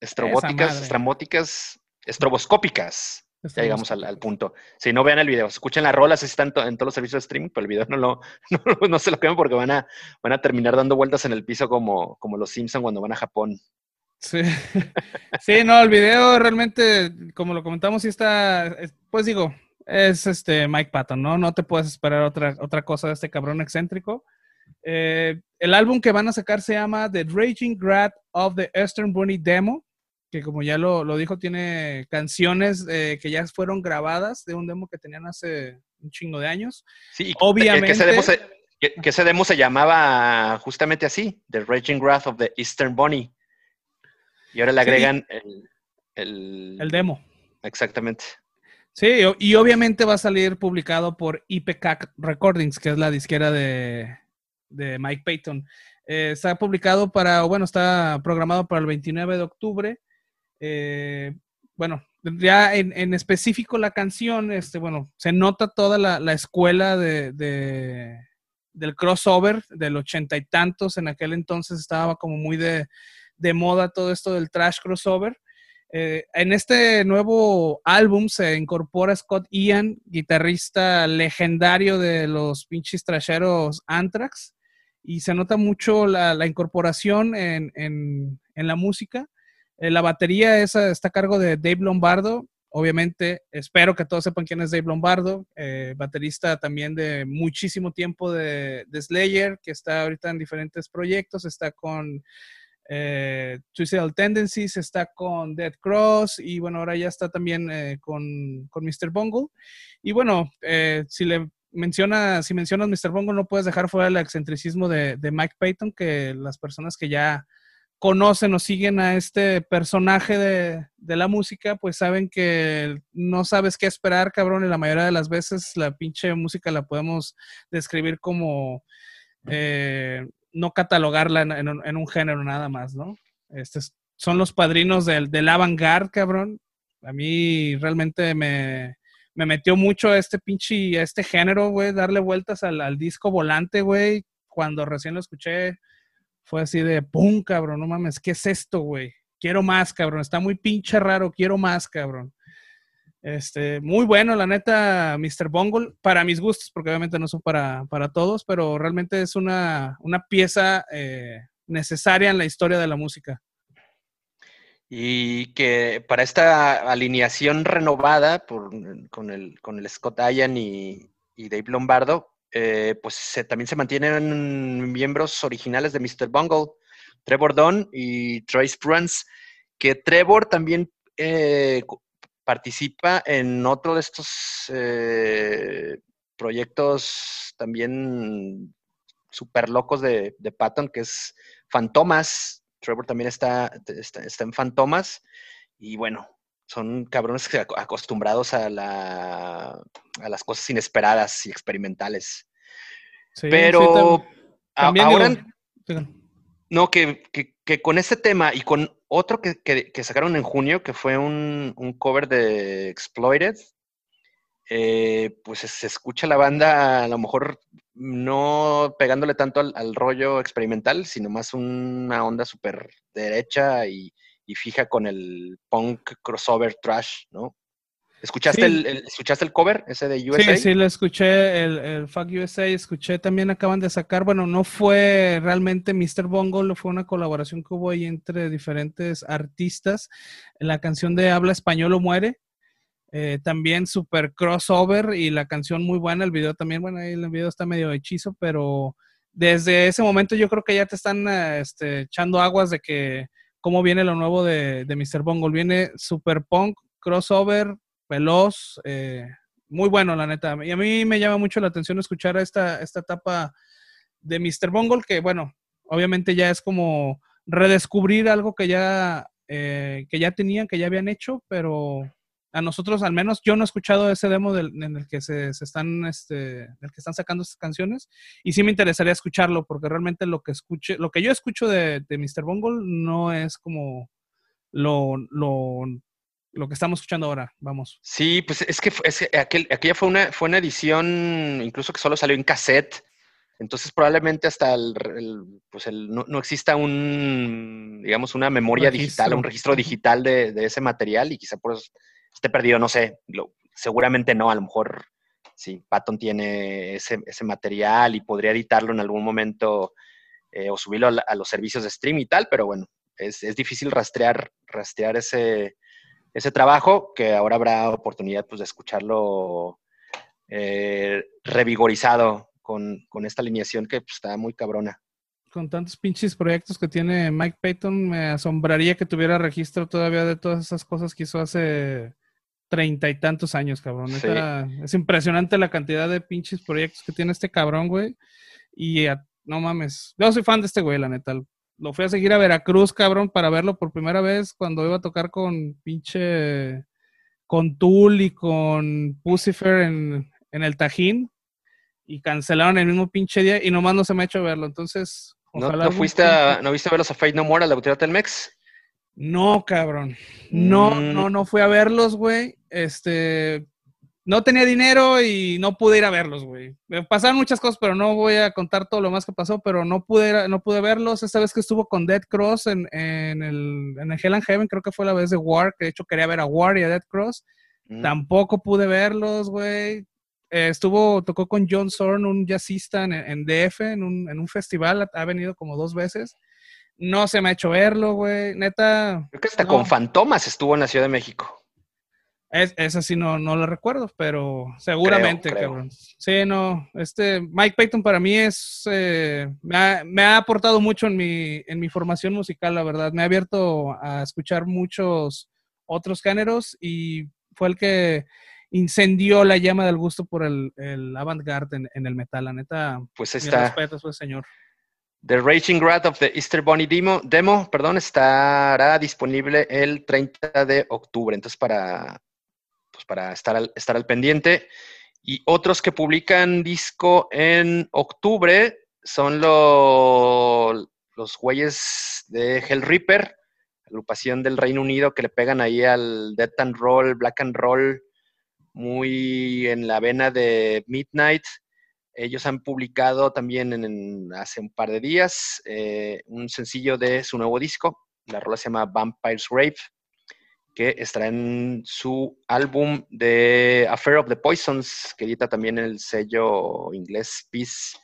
A: estrobóticas, estrambóticas, estroboscópicas. Ya llegamos al, punto. Si no vean el video, escuchen las rolas, están en todos los servicios de streaming, pero el video no lo, no, se lo quemen porque van a, van a terminar dando vueltas en el piso como, como los Simpson cuando van a Japón.
B: Sí. sí, no, el video realmente, como lo comentamos, sí está, pues digo, es este Mike Patton, ¿no? No te puedes esperar otra, otra cosa de este cabrón excéntrico. Eh, el álbum que van a sacar se llama The Raging Grad of the Eastern Bunny Demo, que como ya lo, dijo, tiene canciones eh, que ya fueron grabadas de un demo que tenían hace un chingo de años.
A: Sí, obviamente. Que, ese demo se, llamaba justamente así, The Raging Wrath of the Eastern Bunny. Y ahora le agregan el,
B: el, demo.
A: Exactamente.
B: Sí, y obviamente va a salir publicado por IPCAC Recordings, que es la disquera de, de Mike Payton. Eh, está publicado para, bueno, está programado para el 29 de octubre. Eh, bueno, ya en, específico la canción, este, bueno, se nota toda la, escuela de, del crossover del ochenta y tantos. En aquel entonces estaba como muy de, moda todo esto del trash crossover. Eh, en este nuevo álbum se incorpora Scott Ian, guitarrista legendario de los pinches trasheros Anthrax y se nota mucho la, incorporación en, la música. Eh, la batería está a cargo de Dave Lombardo. Obviamente, espero que todos sepan quién es Dave Lombardo, eh, baterista también de muchísimo tiempo de, Slayer, que está ahorita en diferentes proyectos. Está con eh, Suicidal Tendencies, está con Dead Cross y bueno, ahora ya está también eh, con, con, Mr. Bungle. Y bueno, si le menciona, si mencionas Mr. Bongo, no puedes dejar fuera el excentricismo de, Mike Payton, que las personas que ya conocen o siguen a este personaje de, la música, pues saben que no sabes qué esperar, cabrón, y la mayoría de las veces la pinche música la podemos describir como eh, no catalogarla en, un género nada más, ¿no? Este son los padrinos del, del avant-garde, cabrón. A mí realmente me, me metió mucho a este pinche, a este género, güey, darle vueltas al, disco volante, güey. Cuando recién lo escuché, fue así de, ¡pum, cabrón! No mames, ¿qué es esto, güey? Quiero más, cabrón. Está muy pinche raro, quiero más, cabrón. Este, muy bueno, la neta, Mr. Bungle, para mis gustos, porque obviamente no son para, para todos, pero realmente es una, una pieza eh, necesaria en la historia de la música.
A: Y que para esta alineación renovada por, con, el, con el Scott Ian y, Dave Lombardo, eh, pues también se mantienen miembros originales de Mr. Bungle, Trevor Dunn y Trace Bruns, que Trevor también eh, participa en otro de estos eh, proyectos también súper locos de, Patton, que es Fantomas, Trevor también está, está, en Fantomas. Y bueno, son cabrones acostumbrados a, la, a las cosas inesperadas y experimentales. Pero ahora, no, que, con este tema y con otro que, sacaron en junio, que fue un, cover de Exploited, eh, pues se escucha la banda a lo mejor no pegándole tanto al, rollo experimental, sino más una onda súper derecha y, fija con el punk crossover trash, ¿no? ¿Escuchaste, el, ¿Escuchaste el cover ese de USA?
B: Sí, sí, lo escuché, el, el Fuck USA, escuché también acaban de sacar, bueno, no fue realmente Mr. Bongo, fue una colaboración que hubo ahí entre diferentes artistas. La canción de Habla Español o Muere, eh, también super crossover y la canción muy buena, el video también, bueno, ahí el video está medio hechizo, pero desde ese momento yo creo que ya te están este, echando aguas de que cómo viene lo nuevo de, de Mr. Bungle. Viene super punk, crossover, veloz, eh, muy bueno, la neta. Y a mí me llama mucho la atención escuchar esta, esta etapa de Mr. Bungle, que bueno, obviamente ya es como redescubrir algo que ya, que ya tenían, que ya habían hecho, pero a nosotros, al menos, yo no he escuchado ese demo en el que se, están, este, el que están sacando estas canciones, y sí me interesaría escucharlo, porque realmente lo que escuche, lo que yo escucho de, de Mr. Bungle no es como lo, lo, lo, que estamos escuchando ahora, vamos.
A: Sí, pues es que, es aquel, aquella fue una, fue una edición, incluso que solo salió en cassette, entonces probablemente hasta el, pues el, no, exista un, digamos, una memoria digital, un registro digital de, de, ese material y quizá por eso esté perdido, no sé, seguramente no, a lo mejor sí, Patton tiene ese, material y podría editarlo en algún momento eh, o subirlo a, los servicios de stream y tal, pero bueno, es, difícil rastrear, rastrear ese, ese trabajo que ahora habrá oportunidad pues, de escucharlo eh, revigorizado con, con esta alineación que pues, está muy cabrona.
B: Con tantos pinches proyectos que tiene Mike Payton, me asombraría que tuviera registro todavía de todas esas cosas que hizo hace treinta y tantos años, cabrón.
A: Sí.
B: Es impresionante la cantidad de pinches proyectos que tiene este cabrón, güey. Y a- no mames, yo soy fan de este güey, la neta. Lo fui a seguir a Veracruz, cabrón, para verlo por primera vez cuando iba a tocar con pinche. con Tool y con Pucifer en, en el Tajín. Y cancelaron el mismo pinche día y nomás no se me ha hecho verlo. Entonces,
A: ¿No, fuiste a, ¿No viste a verlos a Fate No More al Auditorio Telmex?
B: No, cabrón. No,
A: Mm.
B: no, no fui a verlos, güey. Este, no tenía dinero y no pude ir a verlos, güey. Me pasaron muchas cosas, pero no voy a contar todo lo más que pasó, pero no pude, ir a- no pude verlos. Esta vez que estuvo con Dead Cross en, en el, en el Hell and Heaven, creo que fue la vez de War, que de hecho quería ver a War y a Dead Cross.
A: Mm.
B: Tampoco pude verlos, güey. Eh, estuvo, tocó con John Zorn, un jazzista en, en DF, en un, en un festival, ha venido como dos veces. No se me ha hecho verlo, güey. Neta,
A: Creo que hasta
B: no.
A: con Fantomas estuvo en la Ciudad de México.
B: Es, esa sí no, no la recuerdo, pero seguramente,
A: creo.
B: cabrón. Sí, no. Este, Mike Payton para mí es. eh, me, ha, me ha aportado mucho en mi, en mi formación musical, la verdad. Me ha abierto a escuchar muchos otros géneros y fue el que incendió la llama del gusto por el, el avant-garde en, en el metal. La neta,
A: Pues está.
B: respetos, pues, señor.
A: The Raging Wrath of the Easter Bunny demo, demo perdón, estará disponible el 30 de octubre. Entonces, para, pues para estar, al, estar al pendiente. Y otros que publican disco en octubre son lo- los güeyes de Hell Reaper, agrupación del Reino Unido que le pegan ahí al Death and Roll, Black and Roll, muy en la vena de Midnight. Ellos han publicado también en, hace un par de días eh, un sencillo de su nuevo disco. La rola se llama Vampire's Grave, que estará en su álbum de Affair of the Poisons, que edita también el sello inglés Peace,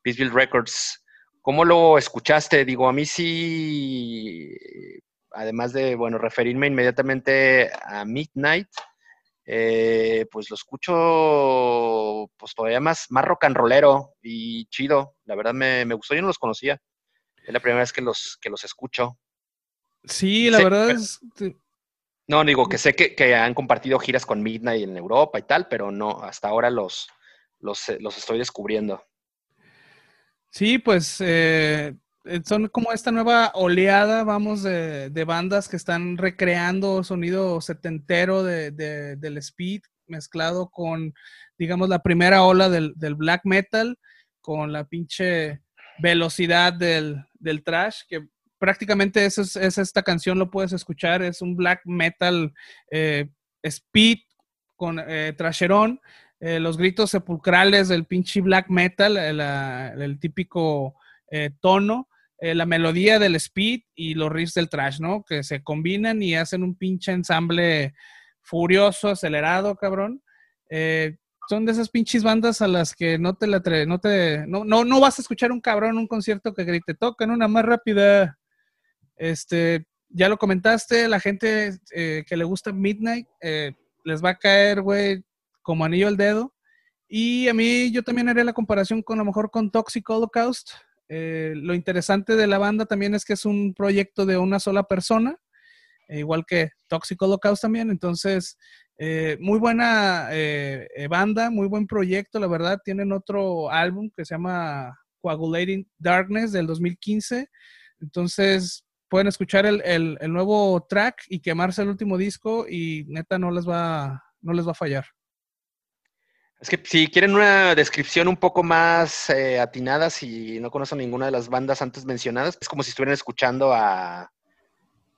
A: Peaceville Records. ¿Cómo lo escuchaste? Digo, a mí sí, además de, bueno, referirme inmediatamente a Midnight, eh, pues lo escucho pues todavía más, más rock and rollero y chido. La verdad me, me gustó, yo no los conocía. Es la primera vez que los, que los escucho.
B: Sí, la verdad
A: pero-
B: es.
A: No, digo que sé que, que han compartido giras con Midnight en Europa y tal, pero no, hasta ahora los, los, los estoy descubriendo.
B: Sí, pues eh, son como esta nueva oleada, vamos, de, de bandas que están recreando sonido setentero de, de- del speed mezclado con, digamos, la primera ola del, del black metal, con la pinche velocidad del, del trash, que prácticamente es, es esta canción, lo puedes escuchar, es un black metal eh, speed con eh, trasherón, eh, los gritos sepulcrales del pinche black metal, eh, el típico eh, tono, eh, la melodía del speed y los riffs del trash, ¿no? Que se combinan y hacen un pinche ensamble furioso, acelerado, cabrón. Eh, son de esas pinches bandas a las que no te la no te, no, no, no vas a escuchar un cabrón en un concierto que grite, tocan una más rápida. Este, ya lo comentaste, la gente eh, que le gusta Midnight, eh, les va a caer, güey, como anillo al dedo. Y a mí yo también haré la comparación con a lo mejor con Toxic Holocaust. Eh, lo interesante de la banda también es que es un proyecto de una sola persona, eh, igual que Toxic Holocaust también. Entonces, eh, muy buena eh, banda, muy buen proyecto, la verdad. Tienen otro álbum que se llama Coagulating Darkness del 2015. Entonces, pueden escuchar el, el- el nuevo track y quemarse el último disco y neta no les va, no les va a fallar.
A: Es que si quieren una descripción un poco más eh, atinada, si no conocen ninguna de las bandas antes mencionadas, es como si estuvieran escuchando a,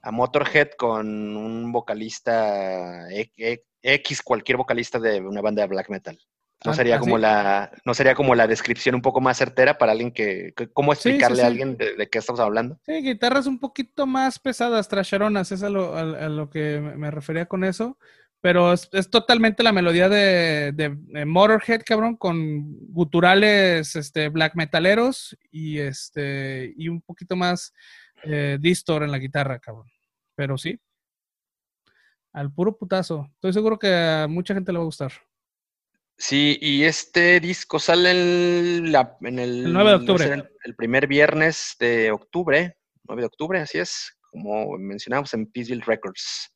A: a Motorhead con un vocalista e- e- X, cualquier vocalista de una banda de black metal. No
B: Ah,
A: sería
B: ¿así?
A: como la, no sería como la descripción un poco más certera para alguien que, que- cómo
B: sí,
A: explicarle
B: sí.
A: a alguien de, de qué estamos hablando.
B: Sí, guitarras un poquito más pesadas, trasheronas, es a lo, a- a lo que me refería con eso. Pero es, es totalmente la melodía de, de- de Motorhead, cabrón, con guturales este, black metaleros y, este, y un poquito más eh, distor en la guitarra, cabrón. Pero sí, al puro putazo. Estoy seguro que a mucha gente le va a gustar.
A: Sí, y este disco sale en, el,
B: 9 de octubre.
A: El, primer viernes de octubre, 9 de octubre, así es, como mencionamos en Peaceville Records.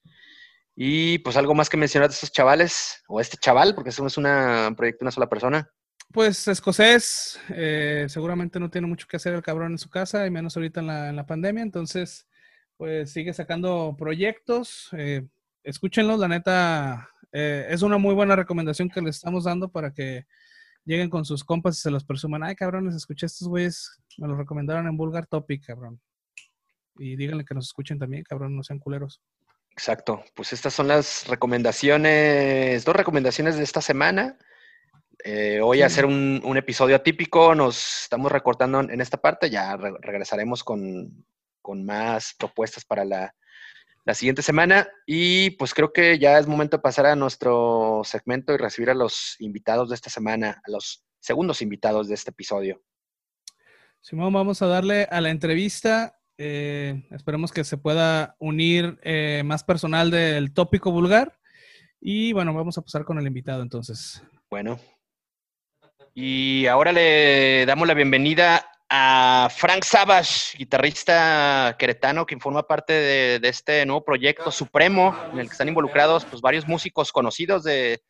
A: Y pues algo más que mencionar de estos chavales, o este chaval, porque eso es una, un proyecto de una sola persona.
B: Pues escocés, eh, seguramente no tiene mucho que hacer el cabrón en su casa, y menos ahorita en la, pandemia, entonces pues sigue sacando proyectos. Eh, escúchenlos, la neta, eh, es una muy buena recomendación que les estamos dando para que lleguen con sus compas y se los presuman. Ay, cabrones, escuché estos güeyes, me los recomendaron en Vulgar Topic, cabrón. Y díganle que nos escuchen también, cabrón, no sean culeros.
A: Exacto, pues estas son las recomendaciones, dos recomendaciones de esta semana. Eh, hoy a hacer un, episodio atípico, nos estamos recortando en esta parte, ya regresaremos con, con más propuestas para la, siguiente semana. Y pues creo que ya es momento de pasar a nuestro segmento y recibir a los invitados de esta semana, a los segundos invitados de este episodio.
B: Simón, vamos a darle a la entrevista. Eh, esperemos que se pueda unir eh, más personal del tópico vulgar. Y bueno, vamos a pasar con el invitado entonces.
A: Bueno. Y ahora le damos la bienvenida a Frank Savage, guitarrista queretano, quien forma parte de, este nuevo proyecto Supremo, en el que están involucrados pues, varios músicos conocidos de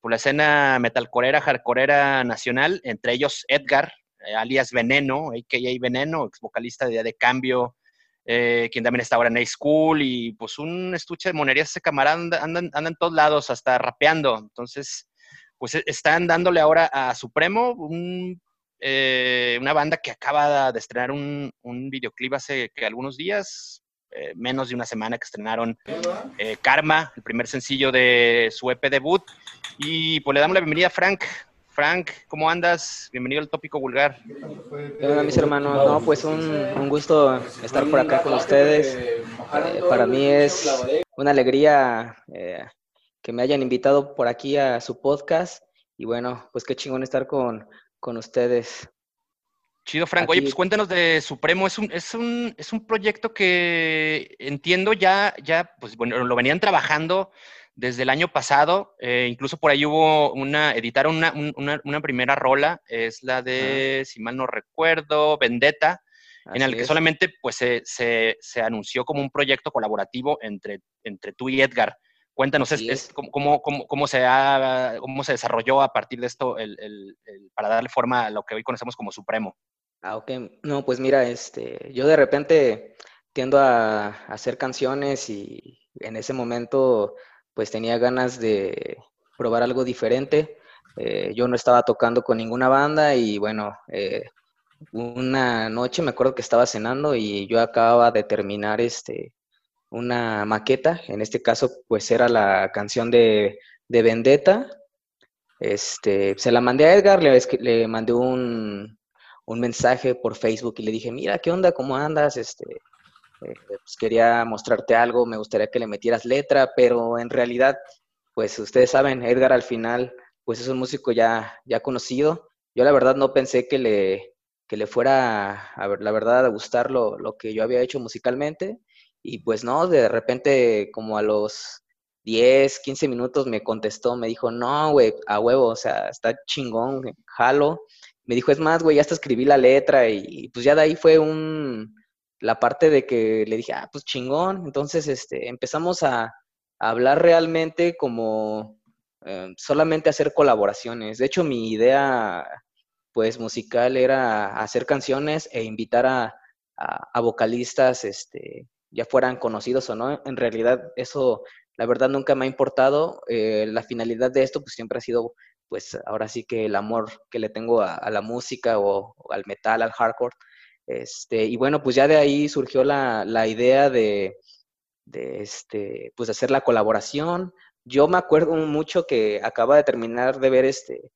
A: por la escena metalcorera, hardcorera nacional, entre ellos Edgar, alias Veneno, a.k.a. Veneno, ex vocalista de Día de Cambio, eh, quien también está ahora en A-School, y pues un estuche de monerías, ese camarada anda, anda, en todos lados, hasta rapeando. Entonces, pues están dándole ahora a Supremo un eh, una banda que acaba de estrenar un, videoclip hace que algunos días, eh, menos de una semana que estrenaron eh, Karma, el primer sencillo de su EP debut. Y pues le damos la bienvenida a Frank. Frank, ¿cómo andas? Bienvenido al Tópico Vulgar.
D: Hola mis hermanos, no, pues un, un gusto estar por acá con ustedes. para mí es una alegría que me hayan invitado por aquí a su podcast y bueno, pues qué chingón estar con, con ustedes.
A: Chido, Franco. Oye, pues cuéntanos de Supremo. Es un, es un, es un proyecto que entiendo ya, ya, pues bueno, lo venían trabajando desde el año pasado. Eh, incluso por ahí hubo una, editaron una, una, primera rola, es la de, si mal no recuerdo, Vendetta, en el que solamente pues se, se, se, anunció como un proyecto colaborativo entre, entre tú y Edgar. Cuéntanos es, cómo, cómo, cómo, se ha, cómo se desarrolló a partir de esto el, el, para darle forma a lo que hoy conocemos como Supremo.
D: Ah, ok. No, pues mira, este, yo de repente tiendo a, hacer canciones y en ese momento pues tenía ganas de probar algo diferente. Eh, yo no estaba tocando con ninguna banda y bueno, eh, una noche me acuerdo que estaba cenando y yo acababa de terminar este, una maqueta, en este caso pues era la canción de, de Vendetta. Este, se la mandé a Edgar, le, le mandé un, un, mensaje por Facebook y le dije, mira, ¿qué onda? ¿Cómo andas? Este, pues quería mostrarte algo, me gustaría que le metieras letra, pero en realidad, pues ustedes saben, Edgar al final, pues es un músico ya, ya conocido. Yo la verdad no pensé que le, que le fuera, a ver, la verdad, a gustar lo, lo que yo había hecho musicalmente. Y pues no, de repente como a los 10, 15 minutos me contestó, me dijo, no, güey, a huevo, o sea, está chingón, jalo. Me dijo, es más, güey, ya hasta escribí la letra y, pues ya de ahí fue un, la parte de que le dije, ah, pues chingón. Entonces, este, empezamos a, hablar realmente como eh, solamente hacer colaboraciones. De hecho, mi idea, pues, musical era hacer canciones e invitar a, vocalistas, este, ya fueran conocidos o no. En realidad eso, la verdad, nunca me ha importado. Eh, la finalidad de esto, pues siempre ha sido, pues ahora sí que el amor que le tengo a, la música o, al metal, al hardcore. Este, y bueno, pues ya de ahí surgió la, la idea de, de, este, pues hacer la colaboración. Yo me acuerdo mucho que acaba de terminar de ver este,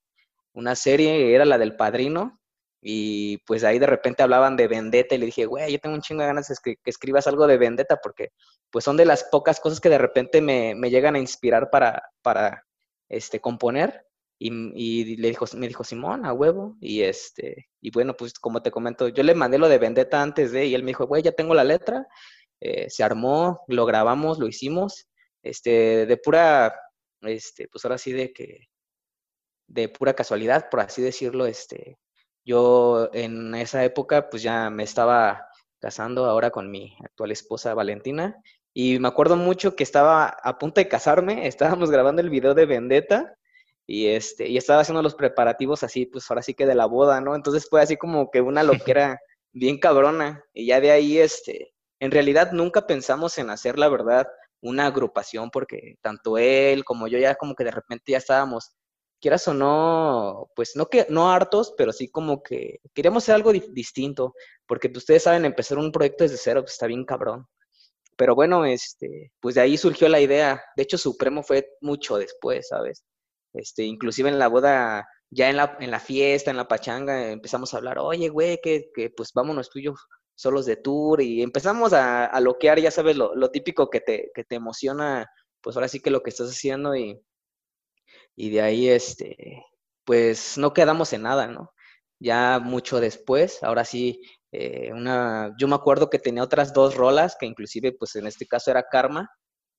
D: una serie, era la del Padrino, y pues ahí de repente hablaban de Vendetta y le dije, güey, yo tengo un chingo de ganas de que, escribas algo de Vendetta porque pues son de las pocas cosas que de repente me, llegan a inspirar para, para este, componer. Y, le dijo, me dijo Simón, a huevo. Y este, y bueno, pues como te comento, yo le mandé lo de Vendetta antes de, y él me dijo, güey, ya tengo la letra. Eh, se armó, lo grabamos, lo hicimos. Este, de pura, este, pues ahora sí de que de pura casualidad, por así decirlo, este, yo en esa época pues ya me estaba casando ahora con mi actual esposa Valentina y me acuerdo mucho que estaba a punto de casarme, estábamos grabando el video de Vendetta y este y estaba haciendo los preparativos así, pues ahora sí que de la boda, ¿no? Entonces fue así como que una loquera bien cabrona y ya de ahí este en realidad nunca pensamos en hacer la verdad una agrupación porque tanto él como yo ya como que de repente ya estábamos quieras o no, pues no que no hartos, pero sí como que queríamos hacer algo distinto, porque pues, ustedes saben, empezar un proyecto desde cero pues, está bien cabrón. Pero bueno, este, pues de ahí surgió la idea. De hecho, Supremo fue mucho después, ¿sabes? Este, inclusive en la boda, ya en la, en la fiesta, en la pachanga, empezamos a hablar, oye, güey, que, que pues vámonos tú y yo solos de tour, y empezamos a, a loquear, ya sabes, lo, lo típico que te, que te emociona, pues ahora sí que lo que estás haciendo, y, y de ahí, este, pues no quedamos en nada, ¿no? Ya mucho después, ahora sí, eh, una, yo me acuerdo que tenía otras dos rolas, que inclusive, pues en este caso era Karma,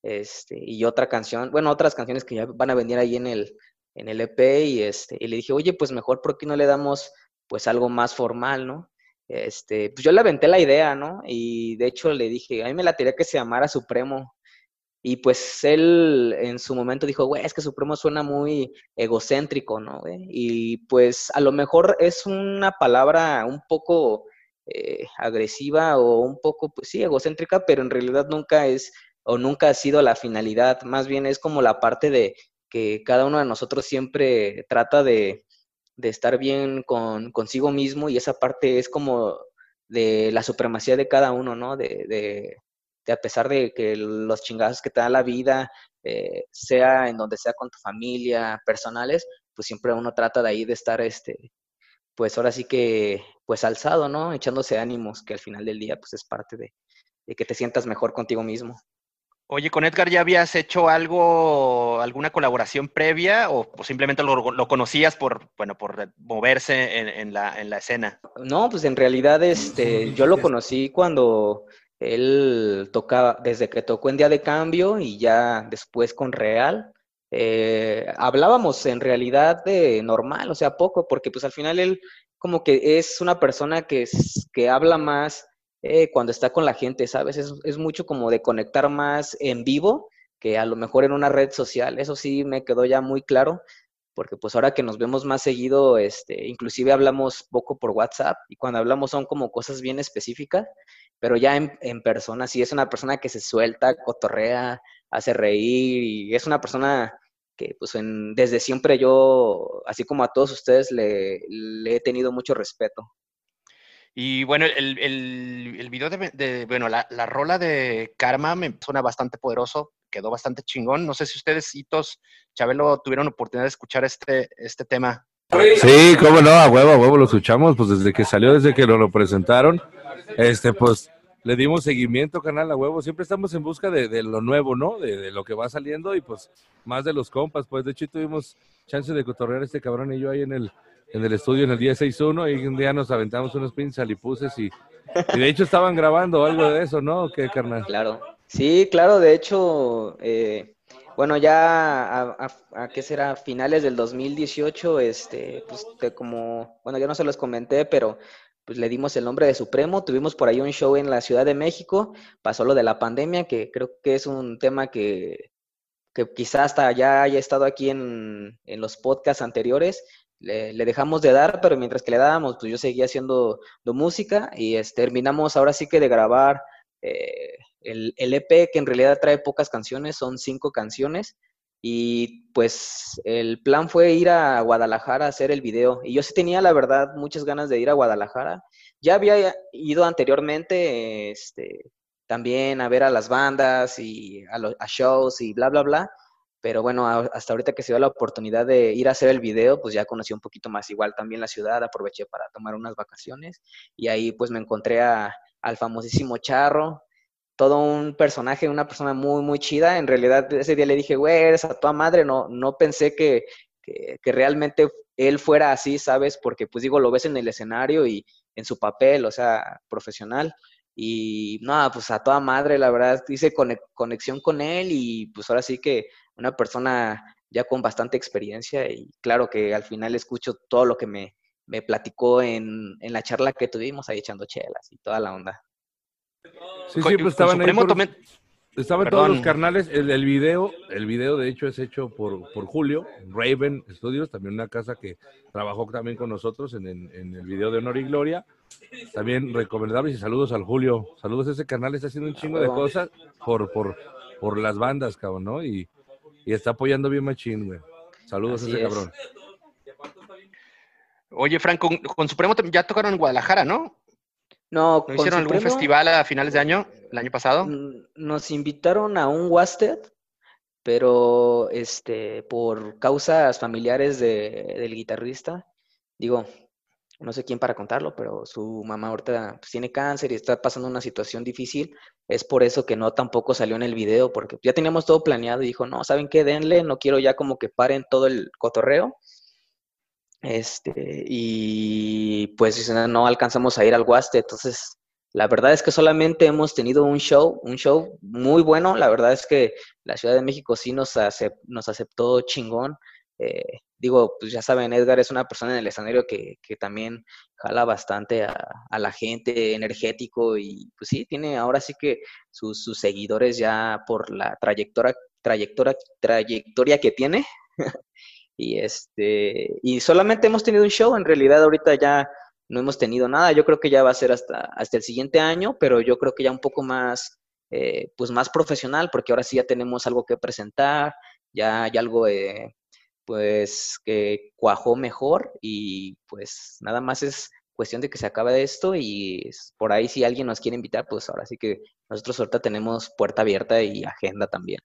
D: este, y otra canción, bueno, otras canciones que ya van a venir ahí en el, en el EP, y este, y le dije, oye, pues mejor, ¿por qué no le damos, pues algo más formal, ¿no? Este, pues yo le aventé la idea, ¿no? Y de hecho le dije, a mí me la que se llamara Supremo, y pues él en su momento dijo, güey, es que Supremo suena muy egocéntrico, ¿no? Y pues a lo mejor es una palabra un poco eh, agresiva o un poco, pues sí, egocéntrica, pero en realidad nunca es o nunca ha sido la finalidad, más bien es como la parte de que cada uno de nosotros siempre trata de, de estar bien con, consigo mismo y esa parte es como de la supremacía de cada uno, ¿no? de, a pesar de que los chingazos que te da la vida, eh, sea en donde sea con tu familia, personales, pues siempre uno trata de ahí de estar, este, pues ahora sí que, pues alzado, ¿no? Echándose ánimos, que al final del día, pues es parte de, que te sientas mejor contigo mismo.
A: Oye, con Edgar ya habías hecho algo, alguna colaboración previa o, simplemente lo, conocías por, bueno, por moverse en, la, en, la, escena?
D: No, pues en realidad, este, yo lo conocí cuando él tocaba, desde que tocó en Día de Cambio y ya después con Real, eh, hablábamos en realidad de normal, o sea, poco, porque pues al final él como que es una persona que, es, que habla más eh, cuando está con la gente, ¿sabes? Es, mucho como de conectar más en vivo que a lo mejor en una red social, eso sí me quedó ya muy claro, porque pues ahora que nos vemos más seguido, este, inclusive hablamos poco por WhatsApp y cuando hablamos son como cosas bien específicas pero ya en, persona, sí es una persona que se suelta, cotorrea, hace reír y es una persona que pues desde siempre yo, así como a todos ustedes, le, he tenido mucho respeto.
A: Y bueno, el, el, video de, bueno, la, la, rola de Karma me suena bastante poderoso, quedó bastante chingón. No sé si ustedes, Hitos, Chabelo, tuvieron oportunidad de escuchar este, este tema.
E: Sí, cómo no, a huevo, a huevo lo escuchamos, pues desde que salió, desde que lo, lo presentaron este, pues le dimos seguimiento, canal a huevo. Siempre estamos en busca de, lo nuevo, ¿no? De, lo que va saliendo y pues más de los compas. Pues de hecho tuvimos chance de cotorrear este cabrón y yo ahí en el, en el estudio en el día 6-1 y un día nos aventamos unos pinzas y, y de hecho estaban grabando algo de eso, ¿no? ¿Qué, carnal?
D: Claro. Sí, claro, de hecho, eh, bueno, ya a, a, qué será, finales del 2018, este, pues como, bueno, yo no se los comenté, pero pues le dimos el nombre de Supremo. Tuvimos por ahí un show en la Ciudad de México, pasó lo de la pandemia, que creo que es un tema que, que quizás hasta ya haya estado aquí en, en los podcasts anteriores. Le, dejamos de dar, pero mientras que le dábamos, pues yo seguía haciendo música y terminamos ahora sí que de grabar eh, el, el EP, que en realidad trae pocas canciones, son cinco canciones. Y pues el plan fue ir a Guadalajara a hacer el video. Y yo sí tenía, la verdad, muchas ganas de ir a Guadalajara. Ya había ido anteriormente este, también a ver a las bandas y a, los, shows y bla, bla, bla. Pero bueno, hasta ahorita que se dio la oportunidad de ir a hacer el video, pues ya conocí un poquito más igual también la ciudad, aproveché para tomar unas vacaciones y ahí pues me encontré al famosísimo Charro, todo un personaje, una persona muy, muy chida. En realidad, ese día le dije, güey, eres a toda madre. No, no pensé que, que, realmente él fuera así, ¿sabes? Porque, pues digo, lo ves en el escenario y en su papel, o sea, profesional. Y no, pues a toda madre, la verdad, hice conexión con él y pues ahora sí que una persona ya con bastante experiencia y claro que al final escucho todo lo que me, me platicó en, en la charla que tuvimos ahí echando chelas y toda la onda.
E: Sí, sí, pues estaban ahí por-
A: también-
E: Estaban todos los carnales. El, el video, el video de hecho es hecho por, por Julio, Raven Studios, también una casa que trabajó también con nosotros en, en el video de Honor y Gloria. También recomendables y saludos al Julio. Saludos a ese canal, está haciendo un chingo de cosas por, por, por las bandas, cabrón, ¿no? Y, y está apoyando bien machín, güey. Saludos
D: Así
E: a ese
D: es.
E: cabrón.
A: Oye, Franco, con, con Supremo ya tocaron en Guadalajara, ¿no?
D: No,
A: ¿No
D: con
A: hicieron algún festival a finales de año, el año pasado?
D: Nos invitaron a un Wasted, pero este, por causas familiares de- del guitarrista, digo, no sé quién para contarlo, pero su mamá ahorita pues, tiene cáncer y está pasando una situación difícil. Es por eso que no tampoco salió en el video, porque ya teníamos todo planeado y dijo, no, ¿saben qué? Denle, no quiero ya como que paren todo el cotorreo. Este, y pues no alcanzamos a ir al Huaste, entonces la verdad es que solamente hemos tenido un show, un show muy bueno. La verdad es que la Ciudad de México sí nos, acep- nos aceptó chingón. Eh, digo, pues ya saben, Edgar es una persona en el escenario que, que también jala bastante a, la gente, energético y pues sí, tiene ahora sí que sus, sus seguidores ya por la trayectoria, trayectoria, trayectoria que tiene. y este, y solamente hemos tenido un show, en realidad ahorita ya no hemos tenido nada. Yo creo que ya va a ser hasta, hasta el siguiente año, pero yo creo que ya un poco más, eh, pues más profesional, porque ahora sí ya tenemos algo que presentar, ya, ya algo, eh, pues, que cuajó mejor y pues nada más es cuestión de que se acabe esto y por ahí si alguien nos quiere invitar, pues ahora sí que nosotros ahorita tenemos puerta abierta y agenda también.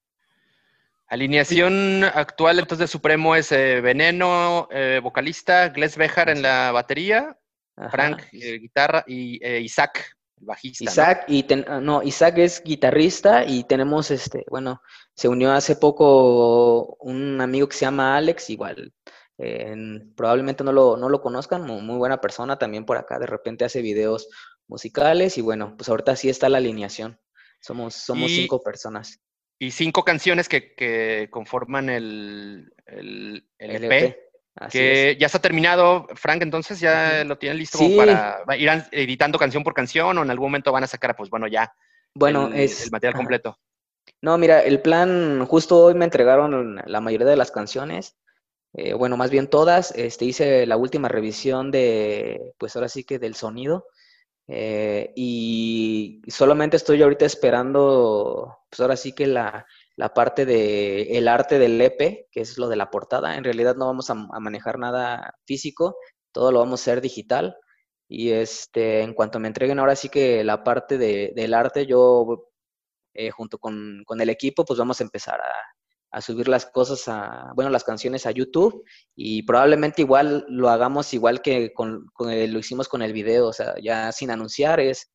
A: Alineación actual entonces de Supremo es eh, Veneno, eh, vocalista, Gles Bejar en la batería,
D: Ajá.
A: Frank, eh, guitarra y Isaac, el bajista. ¿no?
D: Isaac y ten- ah, no, Isaac es guitarrista y tenemos este, bueno, se unió hace poco un amigo que se llama Alex, igual, eh, en- probablemente no lo, no lo conozcan, mu- muy, buena persona también por acá, de repente hace videos musicales y bueno, pues ahorita sí está la alineación. Somos, somos
A: Y-
D: cinco personas.
A: Y cinco canciones que, que conforman el, el, el EP,
D: así es.
A: que ya está terminado. Frank, entonces ya lo tienen listo
D: Sí.
A: para irán editando canción por canción o en algún momento van a sacar, pues bueno, ya
D: Bueno,
A: el,
D: es...
A: el material
D: ajá.
A: completo.
D: No, mira, el plan, justo hoy me entregaron la mayoría de las canciones, eh, bueno, más bien todas, este, hice la última revisión de, pues ahora sí que del sonido, eh, y solamente estoy ahorita esperando, pues ahora sí que la, la parte de el arte del EP, que es lo de la portada, en realidad no vamos a, manejar nada físico, todo lo vamos a hacer digital, y este, en cuanto me entreguen ahora sí que la parte de, del arte, yo eh, junto con, con el equipo, pues vamos a empezar a, subir las cosas a, bueno, las canciones a YouTube. Y probablemente igual lo hagamos igual que con, con lo hicimos con el video, o sea, ya sin anunciar, es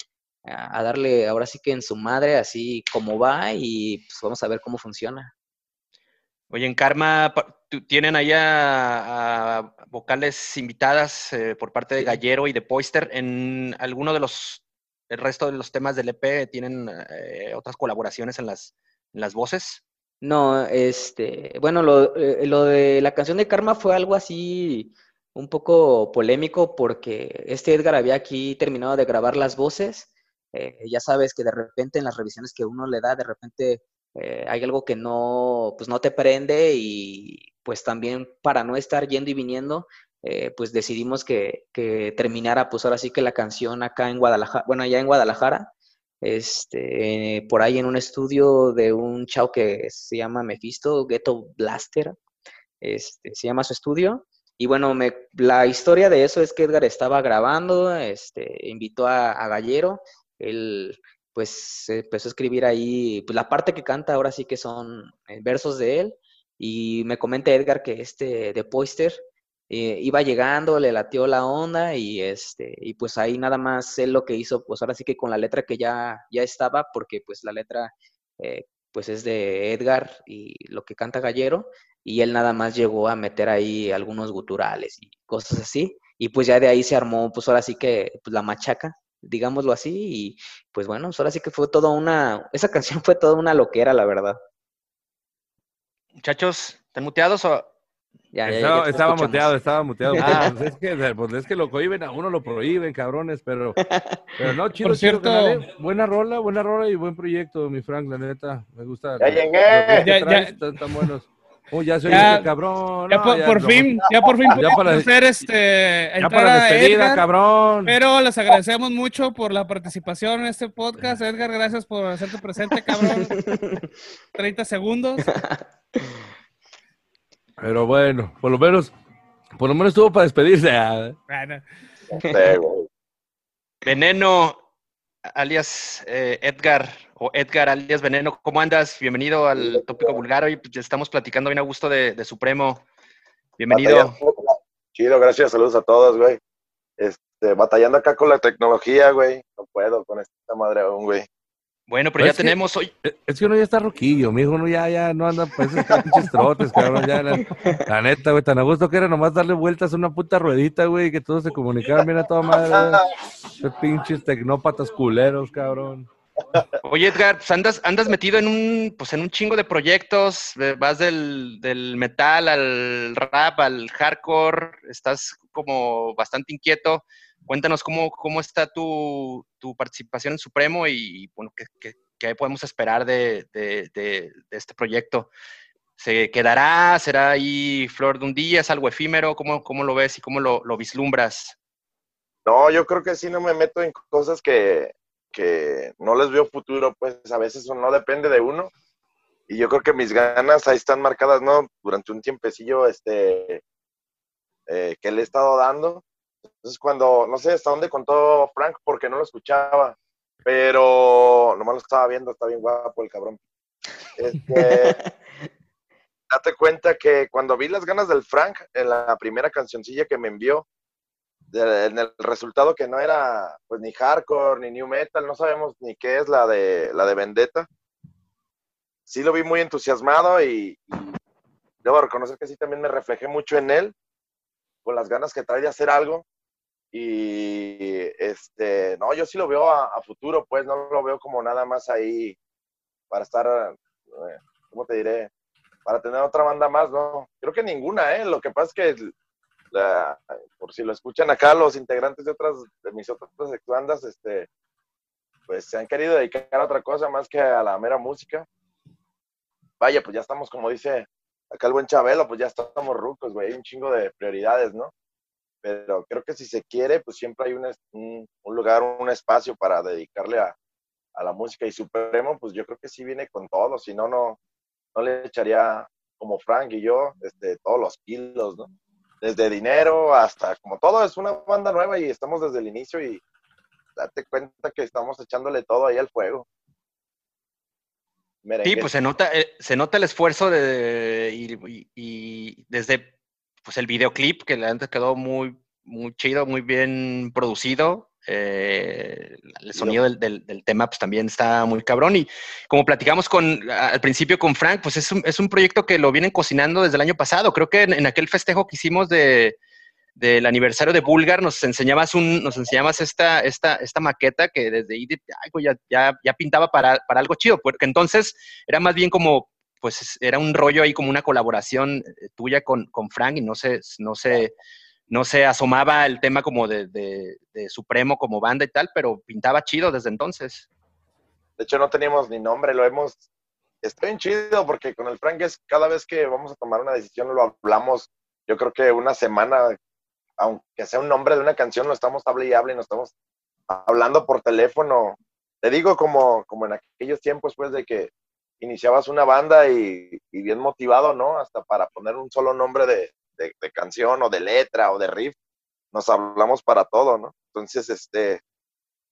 D: a, darle ahora sí que en su madre, así como va y pues vamos a ver cómo funciona.
A: Oye, en Karma tienen allá a vocales invitadas eh, por parte de. Gallero y de Poister. En alguno de los, el resto de los temas del EP tienen eh, otras colaboraciones en las, en las voces.
D: No, este, bueno, lo, eh, lo de la canción de Karma fue algo así un poco polémico porque este Edgar había aquí terminado de grabar las voces. Eh, ya sabes que de repente en las revisiones que uno le da, de repente eh, hay algo que no, pues no te prende y pues también para no estar yendo y viniendo, eh, pues decidimos que, que terminara pues ahora sí que la canción acá en Guadalajara, bueno, allá en Guadalajara este, por ahí en un estudio de un chavo que se llama Mephisto, Ghetto Blaster, este, se llama su estudio. Y bueno, me, la historia de eso es que Edgar estaba grabando, este, invitó a, a Gallero, él pues empezó a escribir ahí, pues la parte que canta ahora sí que son eh, versos de él, y me comenta Edgar que este de Poister eh, iba llegando, le latió la onda y este y pues ahí nada más él lo que hizo, pues ahora sí que con la letra que ya ya estaba, porque pues la letra eh, pues es de Edgar y lo que canta Gallero y él nada más llegó a meter ahí algunos guturales y cosas así y pues ya de ahí se armó pues ahora sí que pues, la machaca digámoslo así y pues bueno pues ahora sí que fue toda una esa canción fue toda una loquera la verdad
A: Muchachos, ¿están muteados o...?
D: Ya,
E: estaba,
D: ya
E: muteado, estaba muteado.
A: Ah.
E: Pues es, que, pues es que lo cohiben, a uno lo prohíben, cabrones, pero, pero no, chido,
B: Por
E: chido,
B: cierto-
E: eh. buena rola, buena rola y buen proyecto, mi Frank, la neta, me gusta.
F: Ya llegué.
B: Ya-
E: traes
B: ya-
E: Están tan buenos. Oh, ya soy
B: Ya-
E: este cabrón.
B: Ya
E: no,
B: por, por
E: no.
B: fin, ya por fin
E: Ya para-
B: hacer este,
E: Ya para despedida,
B: Edgar,
E: cabrón.
B: Pero les agradecemos mucho por la participación en este podcast. Edgar, gracias por hacerte presente, cabrón. 30 segundos.
E: Pero bueno, por lo menos, por lo menos estuvo para despedirse.
B: Bueno.
A: Veneno, alias eh, Edgar, o Edgar, alias Veneno, ¿cómo andas? Bienvenido al Tópico Vulgar. Hoy pues, estamos platicando bien a gusto de, de Supremo. Bienvenido.
F: Batallando. Chido, gracias, saludos a todos, güey. Este, batallando acá con la tecnología, güey. No puedo con esta madre aún, güey.
A: Bueno, pero
E: Pues
A: ya
E: es que-
A: tenemos hoy.
E: Es que uno ya está roquillo, mi hijo, uno ya, ya no anda por esos pinches trotes, cabrón. Ya, la, la neta, güey, tan a gusto que era nomás darle vueltas a una puta ruedita, güey, que todos se comunicaran bien a toda madre. Esos pinches tecnópatas culeros, cabrón.
A: Oye, Edgar, pues andas, metido en un, pues en un chingo de proyectos. Vas del, metal al rap, al hardcore. Estás como bastante inquieto. Cuéntanos cómo, está tu, participación en Supremo y, qué, podemos esperar de, este proyecto. ¿Se quedará? ¿Será ahí flor de un día? ¿Es algo efímero? ¿Cómo, lo ves y cómo lo vislumbras?
F: No, yo creo que sí no me meto en cosas que, que no les veo futuro, pues a veces eso no depende de uno. Y yo creo que mis ganas ahí están marcadas, ¿no? Durante un tiempecillo, este, eh, que le he estado dando. Entonces cuando, no sé hasta dónde contó Frank, porque no lo escuchaba, pero nomás lo estaba viendo, está bien guapo el cabrón. Este, date cuenta que cuando vi las ganas del Frank en la primera cancioncilla que me envió, de- en el resultado que no era pues ni hardcore ni new metal, no sabemos ni qué es la de la de Vendetta. Sí lo vi muy entusiasmado y, y debo reconocer que sí también me reflejé mucho en él, con las ganas que trae de hacer algo. Y este, no, yo sí lo veo a, a futuro, pues no lo veo como nada más ahí para estar, eh, ¿cómo te diré? Para tener otra banda más, no. Creo que ninguna, ¿eh? Lo que pasa es que por si lo escuchan acá, los integrantes de otras, de mis otras bandas, este, pues se han querido dedicar a otra cosa más que a la mera música. Vaya, pues ya estamos, como dice acá el buen Chabelo, pues ya estamos rucos, güey, hay un chingo de prioridades, ¿no? Pero creo que si se quiere, pues siempre hay un, lugar, un espacio para dedicarle a, a la música. Y Supremo, pues yo creo que sí viene con todo, si no, no, no le echaría como Frank y yo, este, todos los kilos, ¿no? Desde dinero hasta como todo es una banda nueva y estamos desde el inicio y date cuenta que estamos echándole todo ahí al fuego.
A: Sí, pues se nota, eh, se nota el esfuerzo de, y, y- y desde pues el videoclip, que la gente quedó muy, muy chido, muy bien producido. Eh, el sonido del, del- del tema pues también está muy cabrón. Y como platicamos con, al principio con Frank, pues es un, es un proyecto que lo vienen cocinando desde el año pasado. Creo que en, en aquel festejo que hicimos de, del aniversario de Bulgar, nos enseñabas un, nos enseñabas esta, esta, esta maqueta que desde ahí de- ay, güey, ya, ya, ya pintaba para, para algo chido, porque entonces era más bien como, pues es- era un rollo ahí como una colaboración eh, tuya con, con Frank y no se, no se, no se asomaba el tema como de, Supremo como banda y tal, pero pintaba chido desde entonces.
F: De hecho, no teníamos ni nombre, lo hemos. Está bien chido porque con el Frank es cada vez que vamos a tomar una decisión lo hablamos. Yo creo que una semana, aunque sea un nombre de una canción, lo estamos hable y hable nos estamos hablando por teléfono. Te digo como, como en aquellos tiempos, pues, de que iniciabas una banda y bien motivado, ¿no? Hasta para poner un solo nombre de, de- de canción o de letra o de riff, nos hablamos para todo, ¿no? Entonces, este,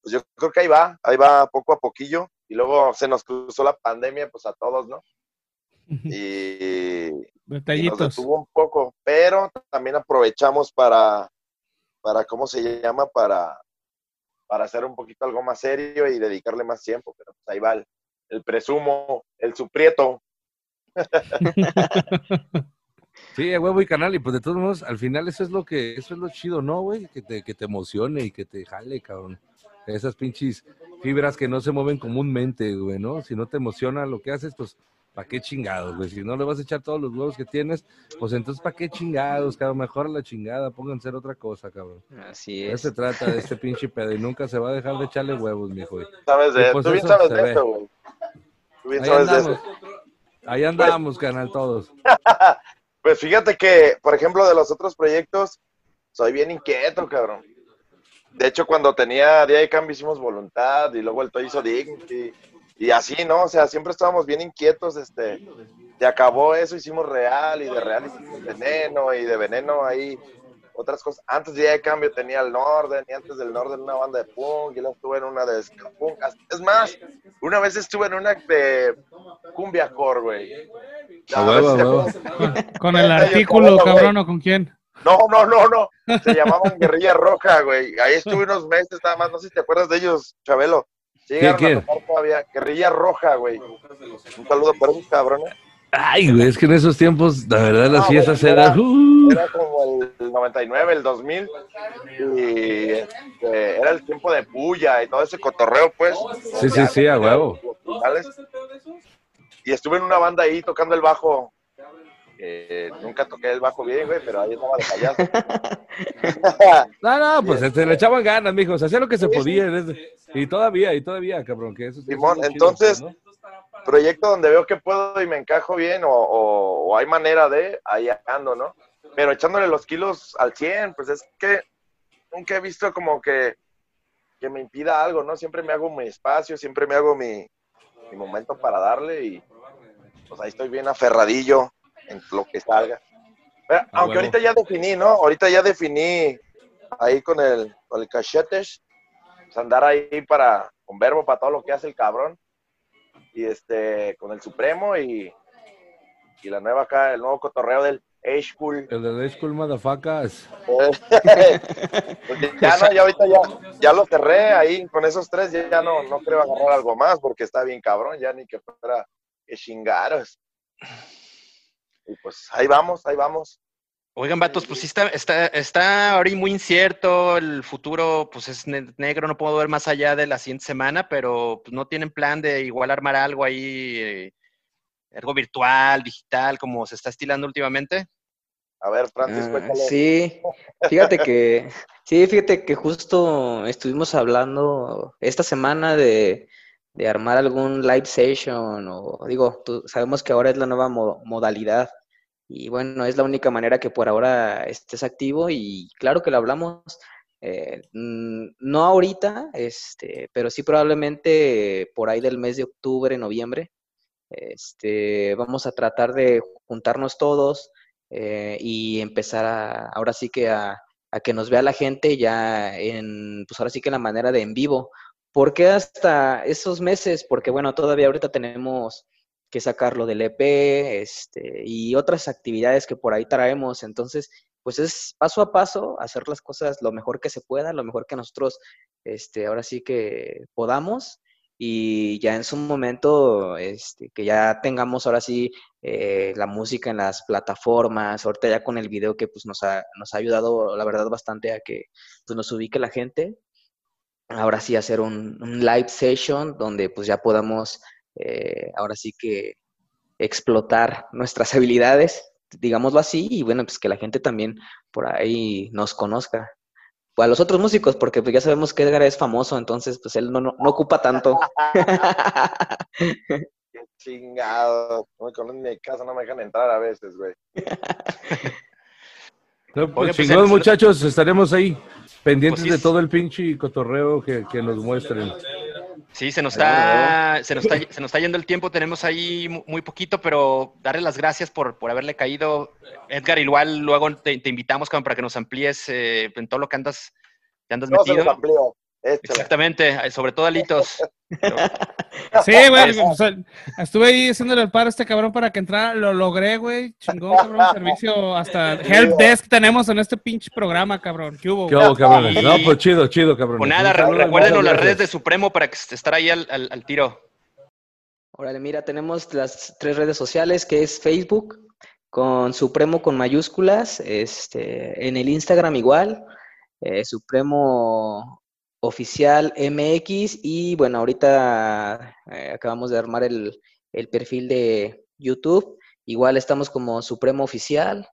F: pues yo creo que ahí va, ahí va poco a poquillo. Y luego se nos cruzó la pandemia, pues a todos, ¿no? Y, y nos
B: Detallitos.
F: detuvo un poco, pero también aprovechamos para, para ¿cómo se llama? Para, para hacer un poquito algo más serio y dedicarle más tiempo. Pero pues ahí va el, el presumo, el suprieto.
E: Sí, a huevo y canal, y pues de todos modos, al final eso es lo que, eso es lo chido, ¿no, güey? Que te, que te emocione y que te jale, cabrón. Esas pinches fibras que no se mueven comúnmente, güey, ¿no? Si no te emociona lo que haces, pues ¿para qué chingados, güey? Si no le vas a echar todos los huevos que tienes, pues entonces, ¿para qué chingados, cabrón? Mejor a la chingada, pónganse a hacer otra cosa, cabrón.
D: Así es.
E: se trata de este pinche pedo y nunca se va a dejar de echarle huevos, mijo.
F: Sabes de,
E: Y pues
F: tú bien
E: eso
F: sabes de
E: ve.
F: eso, güey. Tú bien
E: Ahí
F: sabes de eso.
E: Ahí andamos, canal, todos.
F: Pues fíjate que, por ejemplo, de los otros proyectos, soy bien inquieto, cabrón. De hecho, cuando tenía Día de Cambio hicimos Voluntad y luego el Toy hizo Dignity y así, ¿no? O sea, siempre estábamos bien inquietos, este, se acabó eso, hicimos Real y de Real hicimos Veneno y de Veneno ahí otras cosas. Antes de Día de Cambio tenía el Norden y antes del Norden una banda de punk y luego estuve en una de ska punk. Es más, una vez estuve en una de cumbia core, güey.
B: Con el artículo, cabrón, ¿o con quién?
F: No, no, no, no. Se llamaban Guerrilla Roja, güey. Ahí estuve unos meses nada más. No sé si te acuerdas de ellos, Chabelo. Sí, llegaron
E: ¿Qué, qué?
F: a tocar todavía. Guerrilla Roja, güey. Un saludo para esos cabrones.
E: Ay, güey, es que en esos tiempos, la verdad, las
F: No,
E: fiestas
F: güey,
E: eran...
F: era-
E: uh,
F: Era como el 99, el 2000. Y este, era el tiempo de puya y todo ese cotorreo, pues.
E: Sí, sí, sí, a huevo.
F: Y estuve en una banda ahí tocando el bajo. Eh, nunca toqué el bajo bien, güey, pero ahí estaba de payaso.
E: No, no, pues este, le echaban ganas, mijo. Se hacía lo que se
F: Sí, sí.
E: podía. Y todavía, y todavía, cabrón. Que eso, eso es
F: Simón,
E: chido,
F: entonces-
E: pues, ¿no?
F: Proyecto donde veo que puedo y me encajo bien o, o- o hay manera de, ahí ando, ¿no? Pero echándole los kilos al 100, pues es que nunca he visto como que, que me impida algo, ¿no? Siempre me hago mi espacio, siempre me hago mi, mi momento para darle y pues ahí estoy bien aferradillo en lo que salga. Pero,
E: A
F: aunque ahorita ya definí, ¿no? Ahorita ya definí ahí con el, con el cachetes, pues andar ahí para, con verbo para todo lo que hace el cabrón y este con el Supremo y, y la nueva acá, el nuevo cotorreo del Age Cool.
E: El de High School Motherfuckers.
F: Pues ya no, ya ahorita ya, ya lo cerré ahí con esos tres, ya, ya no, no creo agarrar algo más porque está bien cabrón, ya ni que fuera que chingaros. Y pues ahí vamos, ahí vamos.
A: Oigan, vatos, pues sí está, está, está ahora muy incierto, el futuro pues es ne- negro, no puedo ver más allá de la siguiente semana, pero pues no tienen plan de igual armar algo ahí, eh, algo virtual, digital, como se está estilando últimamente.
F: A ver, Francis,
D: Ah,
F: cuéntale.
D: sí, fíjate que, sí, fíjate que justo estuvimos hablando esta semana de, de armar algún live session, o digo, tú- sabemos que ahora es la nueva mo- modalidad, y bueno, es la única manera que por ahora estés activo, y claro que lo hablamos, eh, no ahorita, este, pero sí probablemente por ahí del mes de octubre, noviembre, este, vamos a tratar de juntarnos todos eh, y empezar a, ahora sí que a, a que nos vea la gente ya en, pues ahora sí que en la manera de en vivo. ¿Por qué hasta esos meses? Porque bueno, todavía ahorita tenemos que sacarlo del EP este, y otras actividades que por ahí traemos. Entonces, pues es paso a paso hacer las cosas lo mejor que se pueda, lo mejor que nosotros, este, ahora sí que podamos. Y ya en su momento, este, que ya tengamos ahora sí eh, la música en las plataformas, ahorita ya con el video que pues nos ha, nos ha ayudado, la verdad, bastante a que pues, nos ubique la gente. Ahora sí hacer un, un live session donde pues ya podamos, eh, ahora sí que explotar nuestras habilidades, digámoslo así, y bueno, pues que la gente también por ahí nos conozca. O a los otros músicos, porque pues ya sabemos que Edgar es famoso, entonces pues él no, no, no ocupa tanto.
F: Qué chingado. No me conocen ni de casa, no me dejan entrar a veces, güey.
E: No, pues,
A: Oigan, pues,
E: chingón,
A: en-
E: muchachos, estaremos ahí pendientes
A: Pues sí,
E: de todo el pinche cotorreo que, que nos muestren.
A: Sí, se nos está, se nos está, se nos está yendo el tiempo, tenemos ahí mu- muy poquito, pero darle las gracias por, por haberle caído. Edgar, igual luego te, te invitamos cabrón, para que nos amplíes eh, en todo lo que andas, te andas
F: No se los
A: metido.
F: amplío. Échale.
A: Exactamente, eh, sobre todo alitos. Pero-
B: Sí, güey. o sea, estuve ahí haciéndole el paro a este cabrón para que entrara. Lo logré, güey. Chingón, cabrón. Servicio hasta help desk tenemos en este pinche programa, cabrón. ¿Qué hubo?
E: ¿Qué cabrones?
A: Y-
E: No, pues chido, chido, cabrones.
A: Pues nada, re- recuérdenos las redes de. Supremo para que estar ahí al, al- al tiro.
D: Órale, mira, tenemos las tres redes sociales que es Facebook con Supremo con mayúsculas, este, en el Instagram igual, eh, Supremo Oficial MX y bueno, ahorita eh, acabamos de armar el, el perfil de, YouTube. Igual estamos como Supremo Oficial.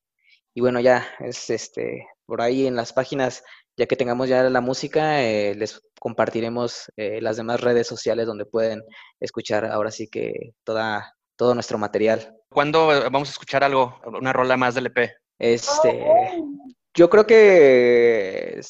D: Y bueno, ya es este por ahí en las páginas, ya que tengamos ya la música, eh, les compartiremos eh, las demás redes sociales donde pueden escuchar ahora sí que toda, todo nuestro material.
A: ¿Cuándo vamos a escuchar algo, una rola más del EP?
D: Este, yo creo que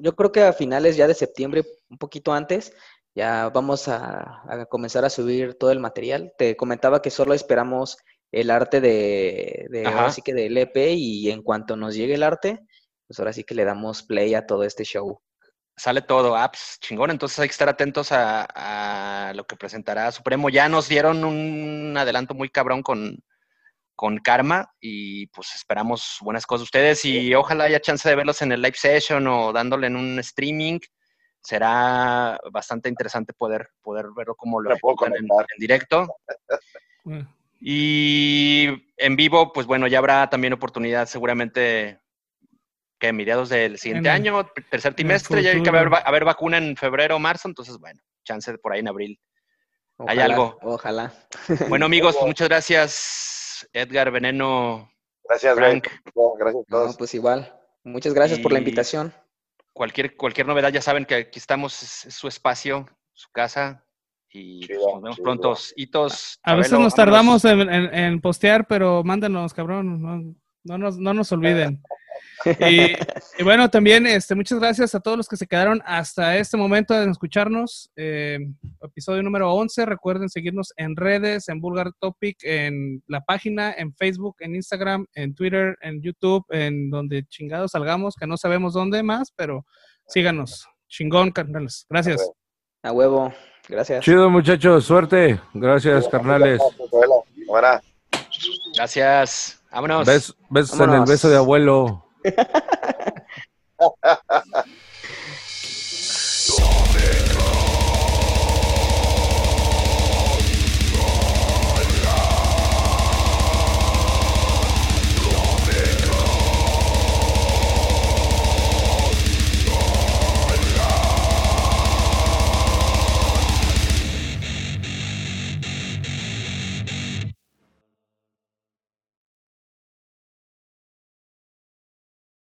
D: yo creo que a finales ya de septiembre, un poquito antes, ya vamos a, comenzar a subir todo el material. Te comentaba que solo esperamos el arte de, de ahora sí que del EP y en cuanto nos llegue el arte, pues ahora sí que le damos play a todo este show.
A: Sale todo, apps, chingón, entonces hay que estar atentos a, lo que presentará Supremo. Ya nos dieron un adelanto muy cabrón con, con Karma y pues esperamos buenas cosas ustedes y ojalá haya chance de verlos en el live session o dándole en un streaming. Será bastante interesante poder, poder verlo como lo en, en, directo. Mm. Y en vivo, pues bueno, ya habrá también oportunidad seguramente que mediados del siguiente año, tercer trimestre, ya hay que haber, vacuna en febrero o marzo, entonces bueno, chance por ahí en abril. hay algo.
D: Ojalá.
A: Bueno amigos, pues muchas gracias, Edgar, Veneno.
F: Gracias, Frank. Gracias a todos.
D: pues igual. Muchas gracias por la invitación.
A: Cualquier, cualquier novedad, ya saben que aquí estamos, es su espacio, su casa, y pues, nos vemos pronto. Hitos.
B: A veces nos tardamos en, postear, pero mándenos, cabrón. No, nos, no nos olviden. Y, bueno, también este, muchas gracias a todos los que se quedaron hasta este momento de escucharnos. Eh, episodio número 11. Recuerden seguirnos en redes, en Vulgar Topic, en la página, en Facebook, en Instagram, en Twitter, en YouTube, en donde chingados salgamos, que no sabemos dónde más, pero síganos. Chingón, carnales. Gracias.
D: A huevo. Gracias.
E: Chido, muchachos. Suerte. Gracias, carnales.
A: Gracias. Vámonos.
E: Besos Vámonos. en el beso de abuelo.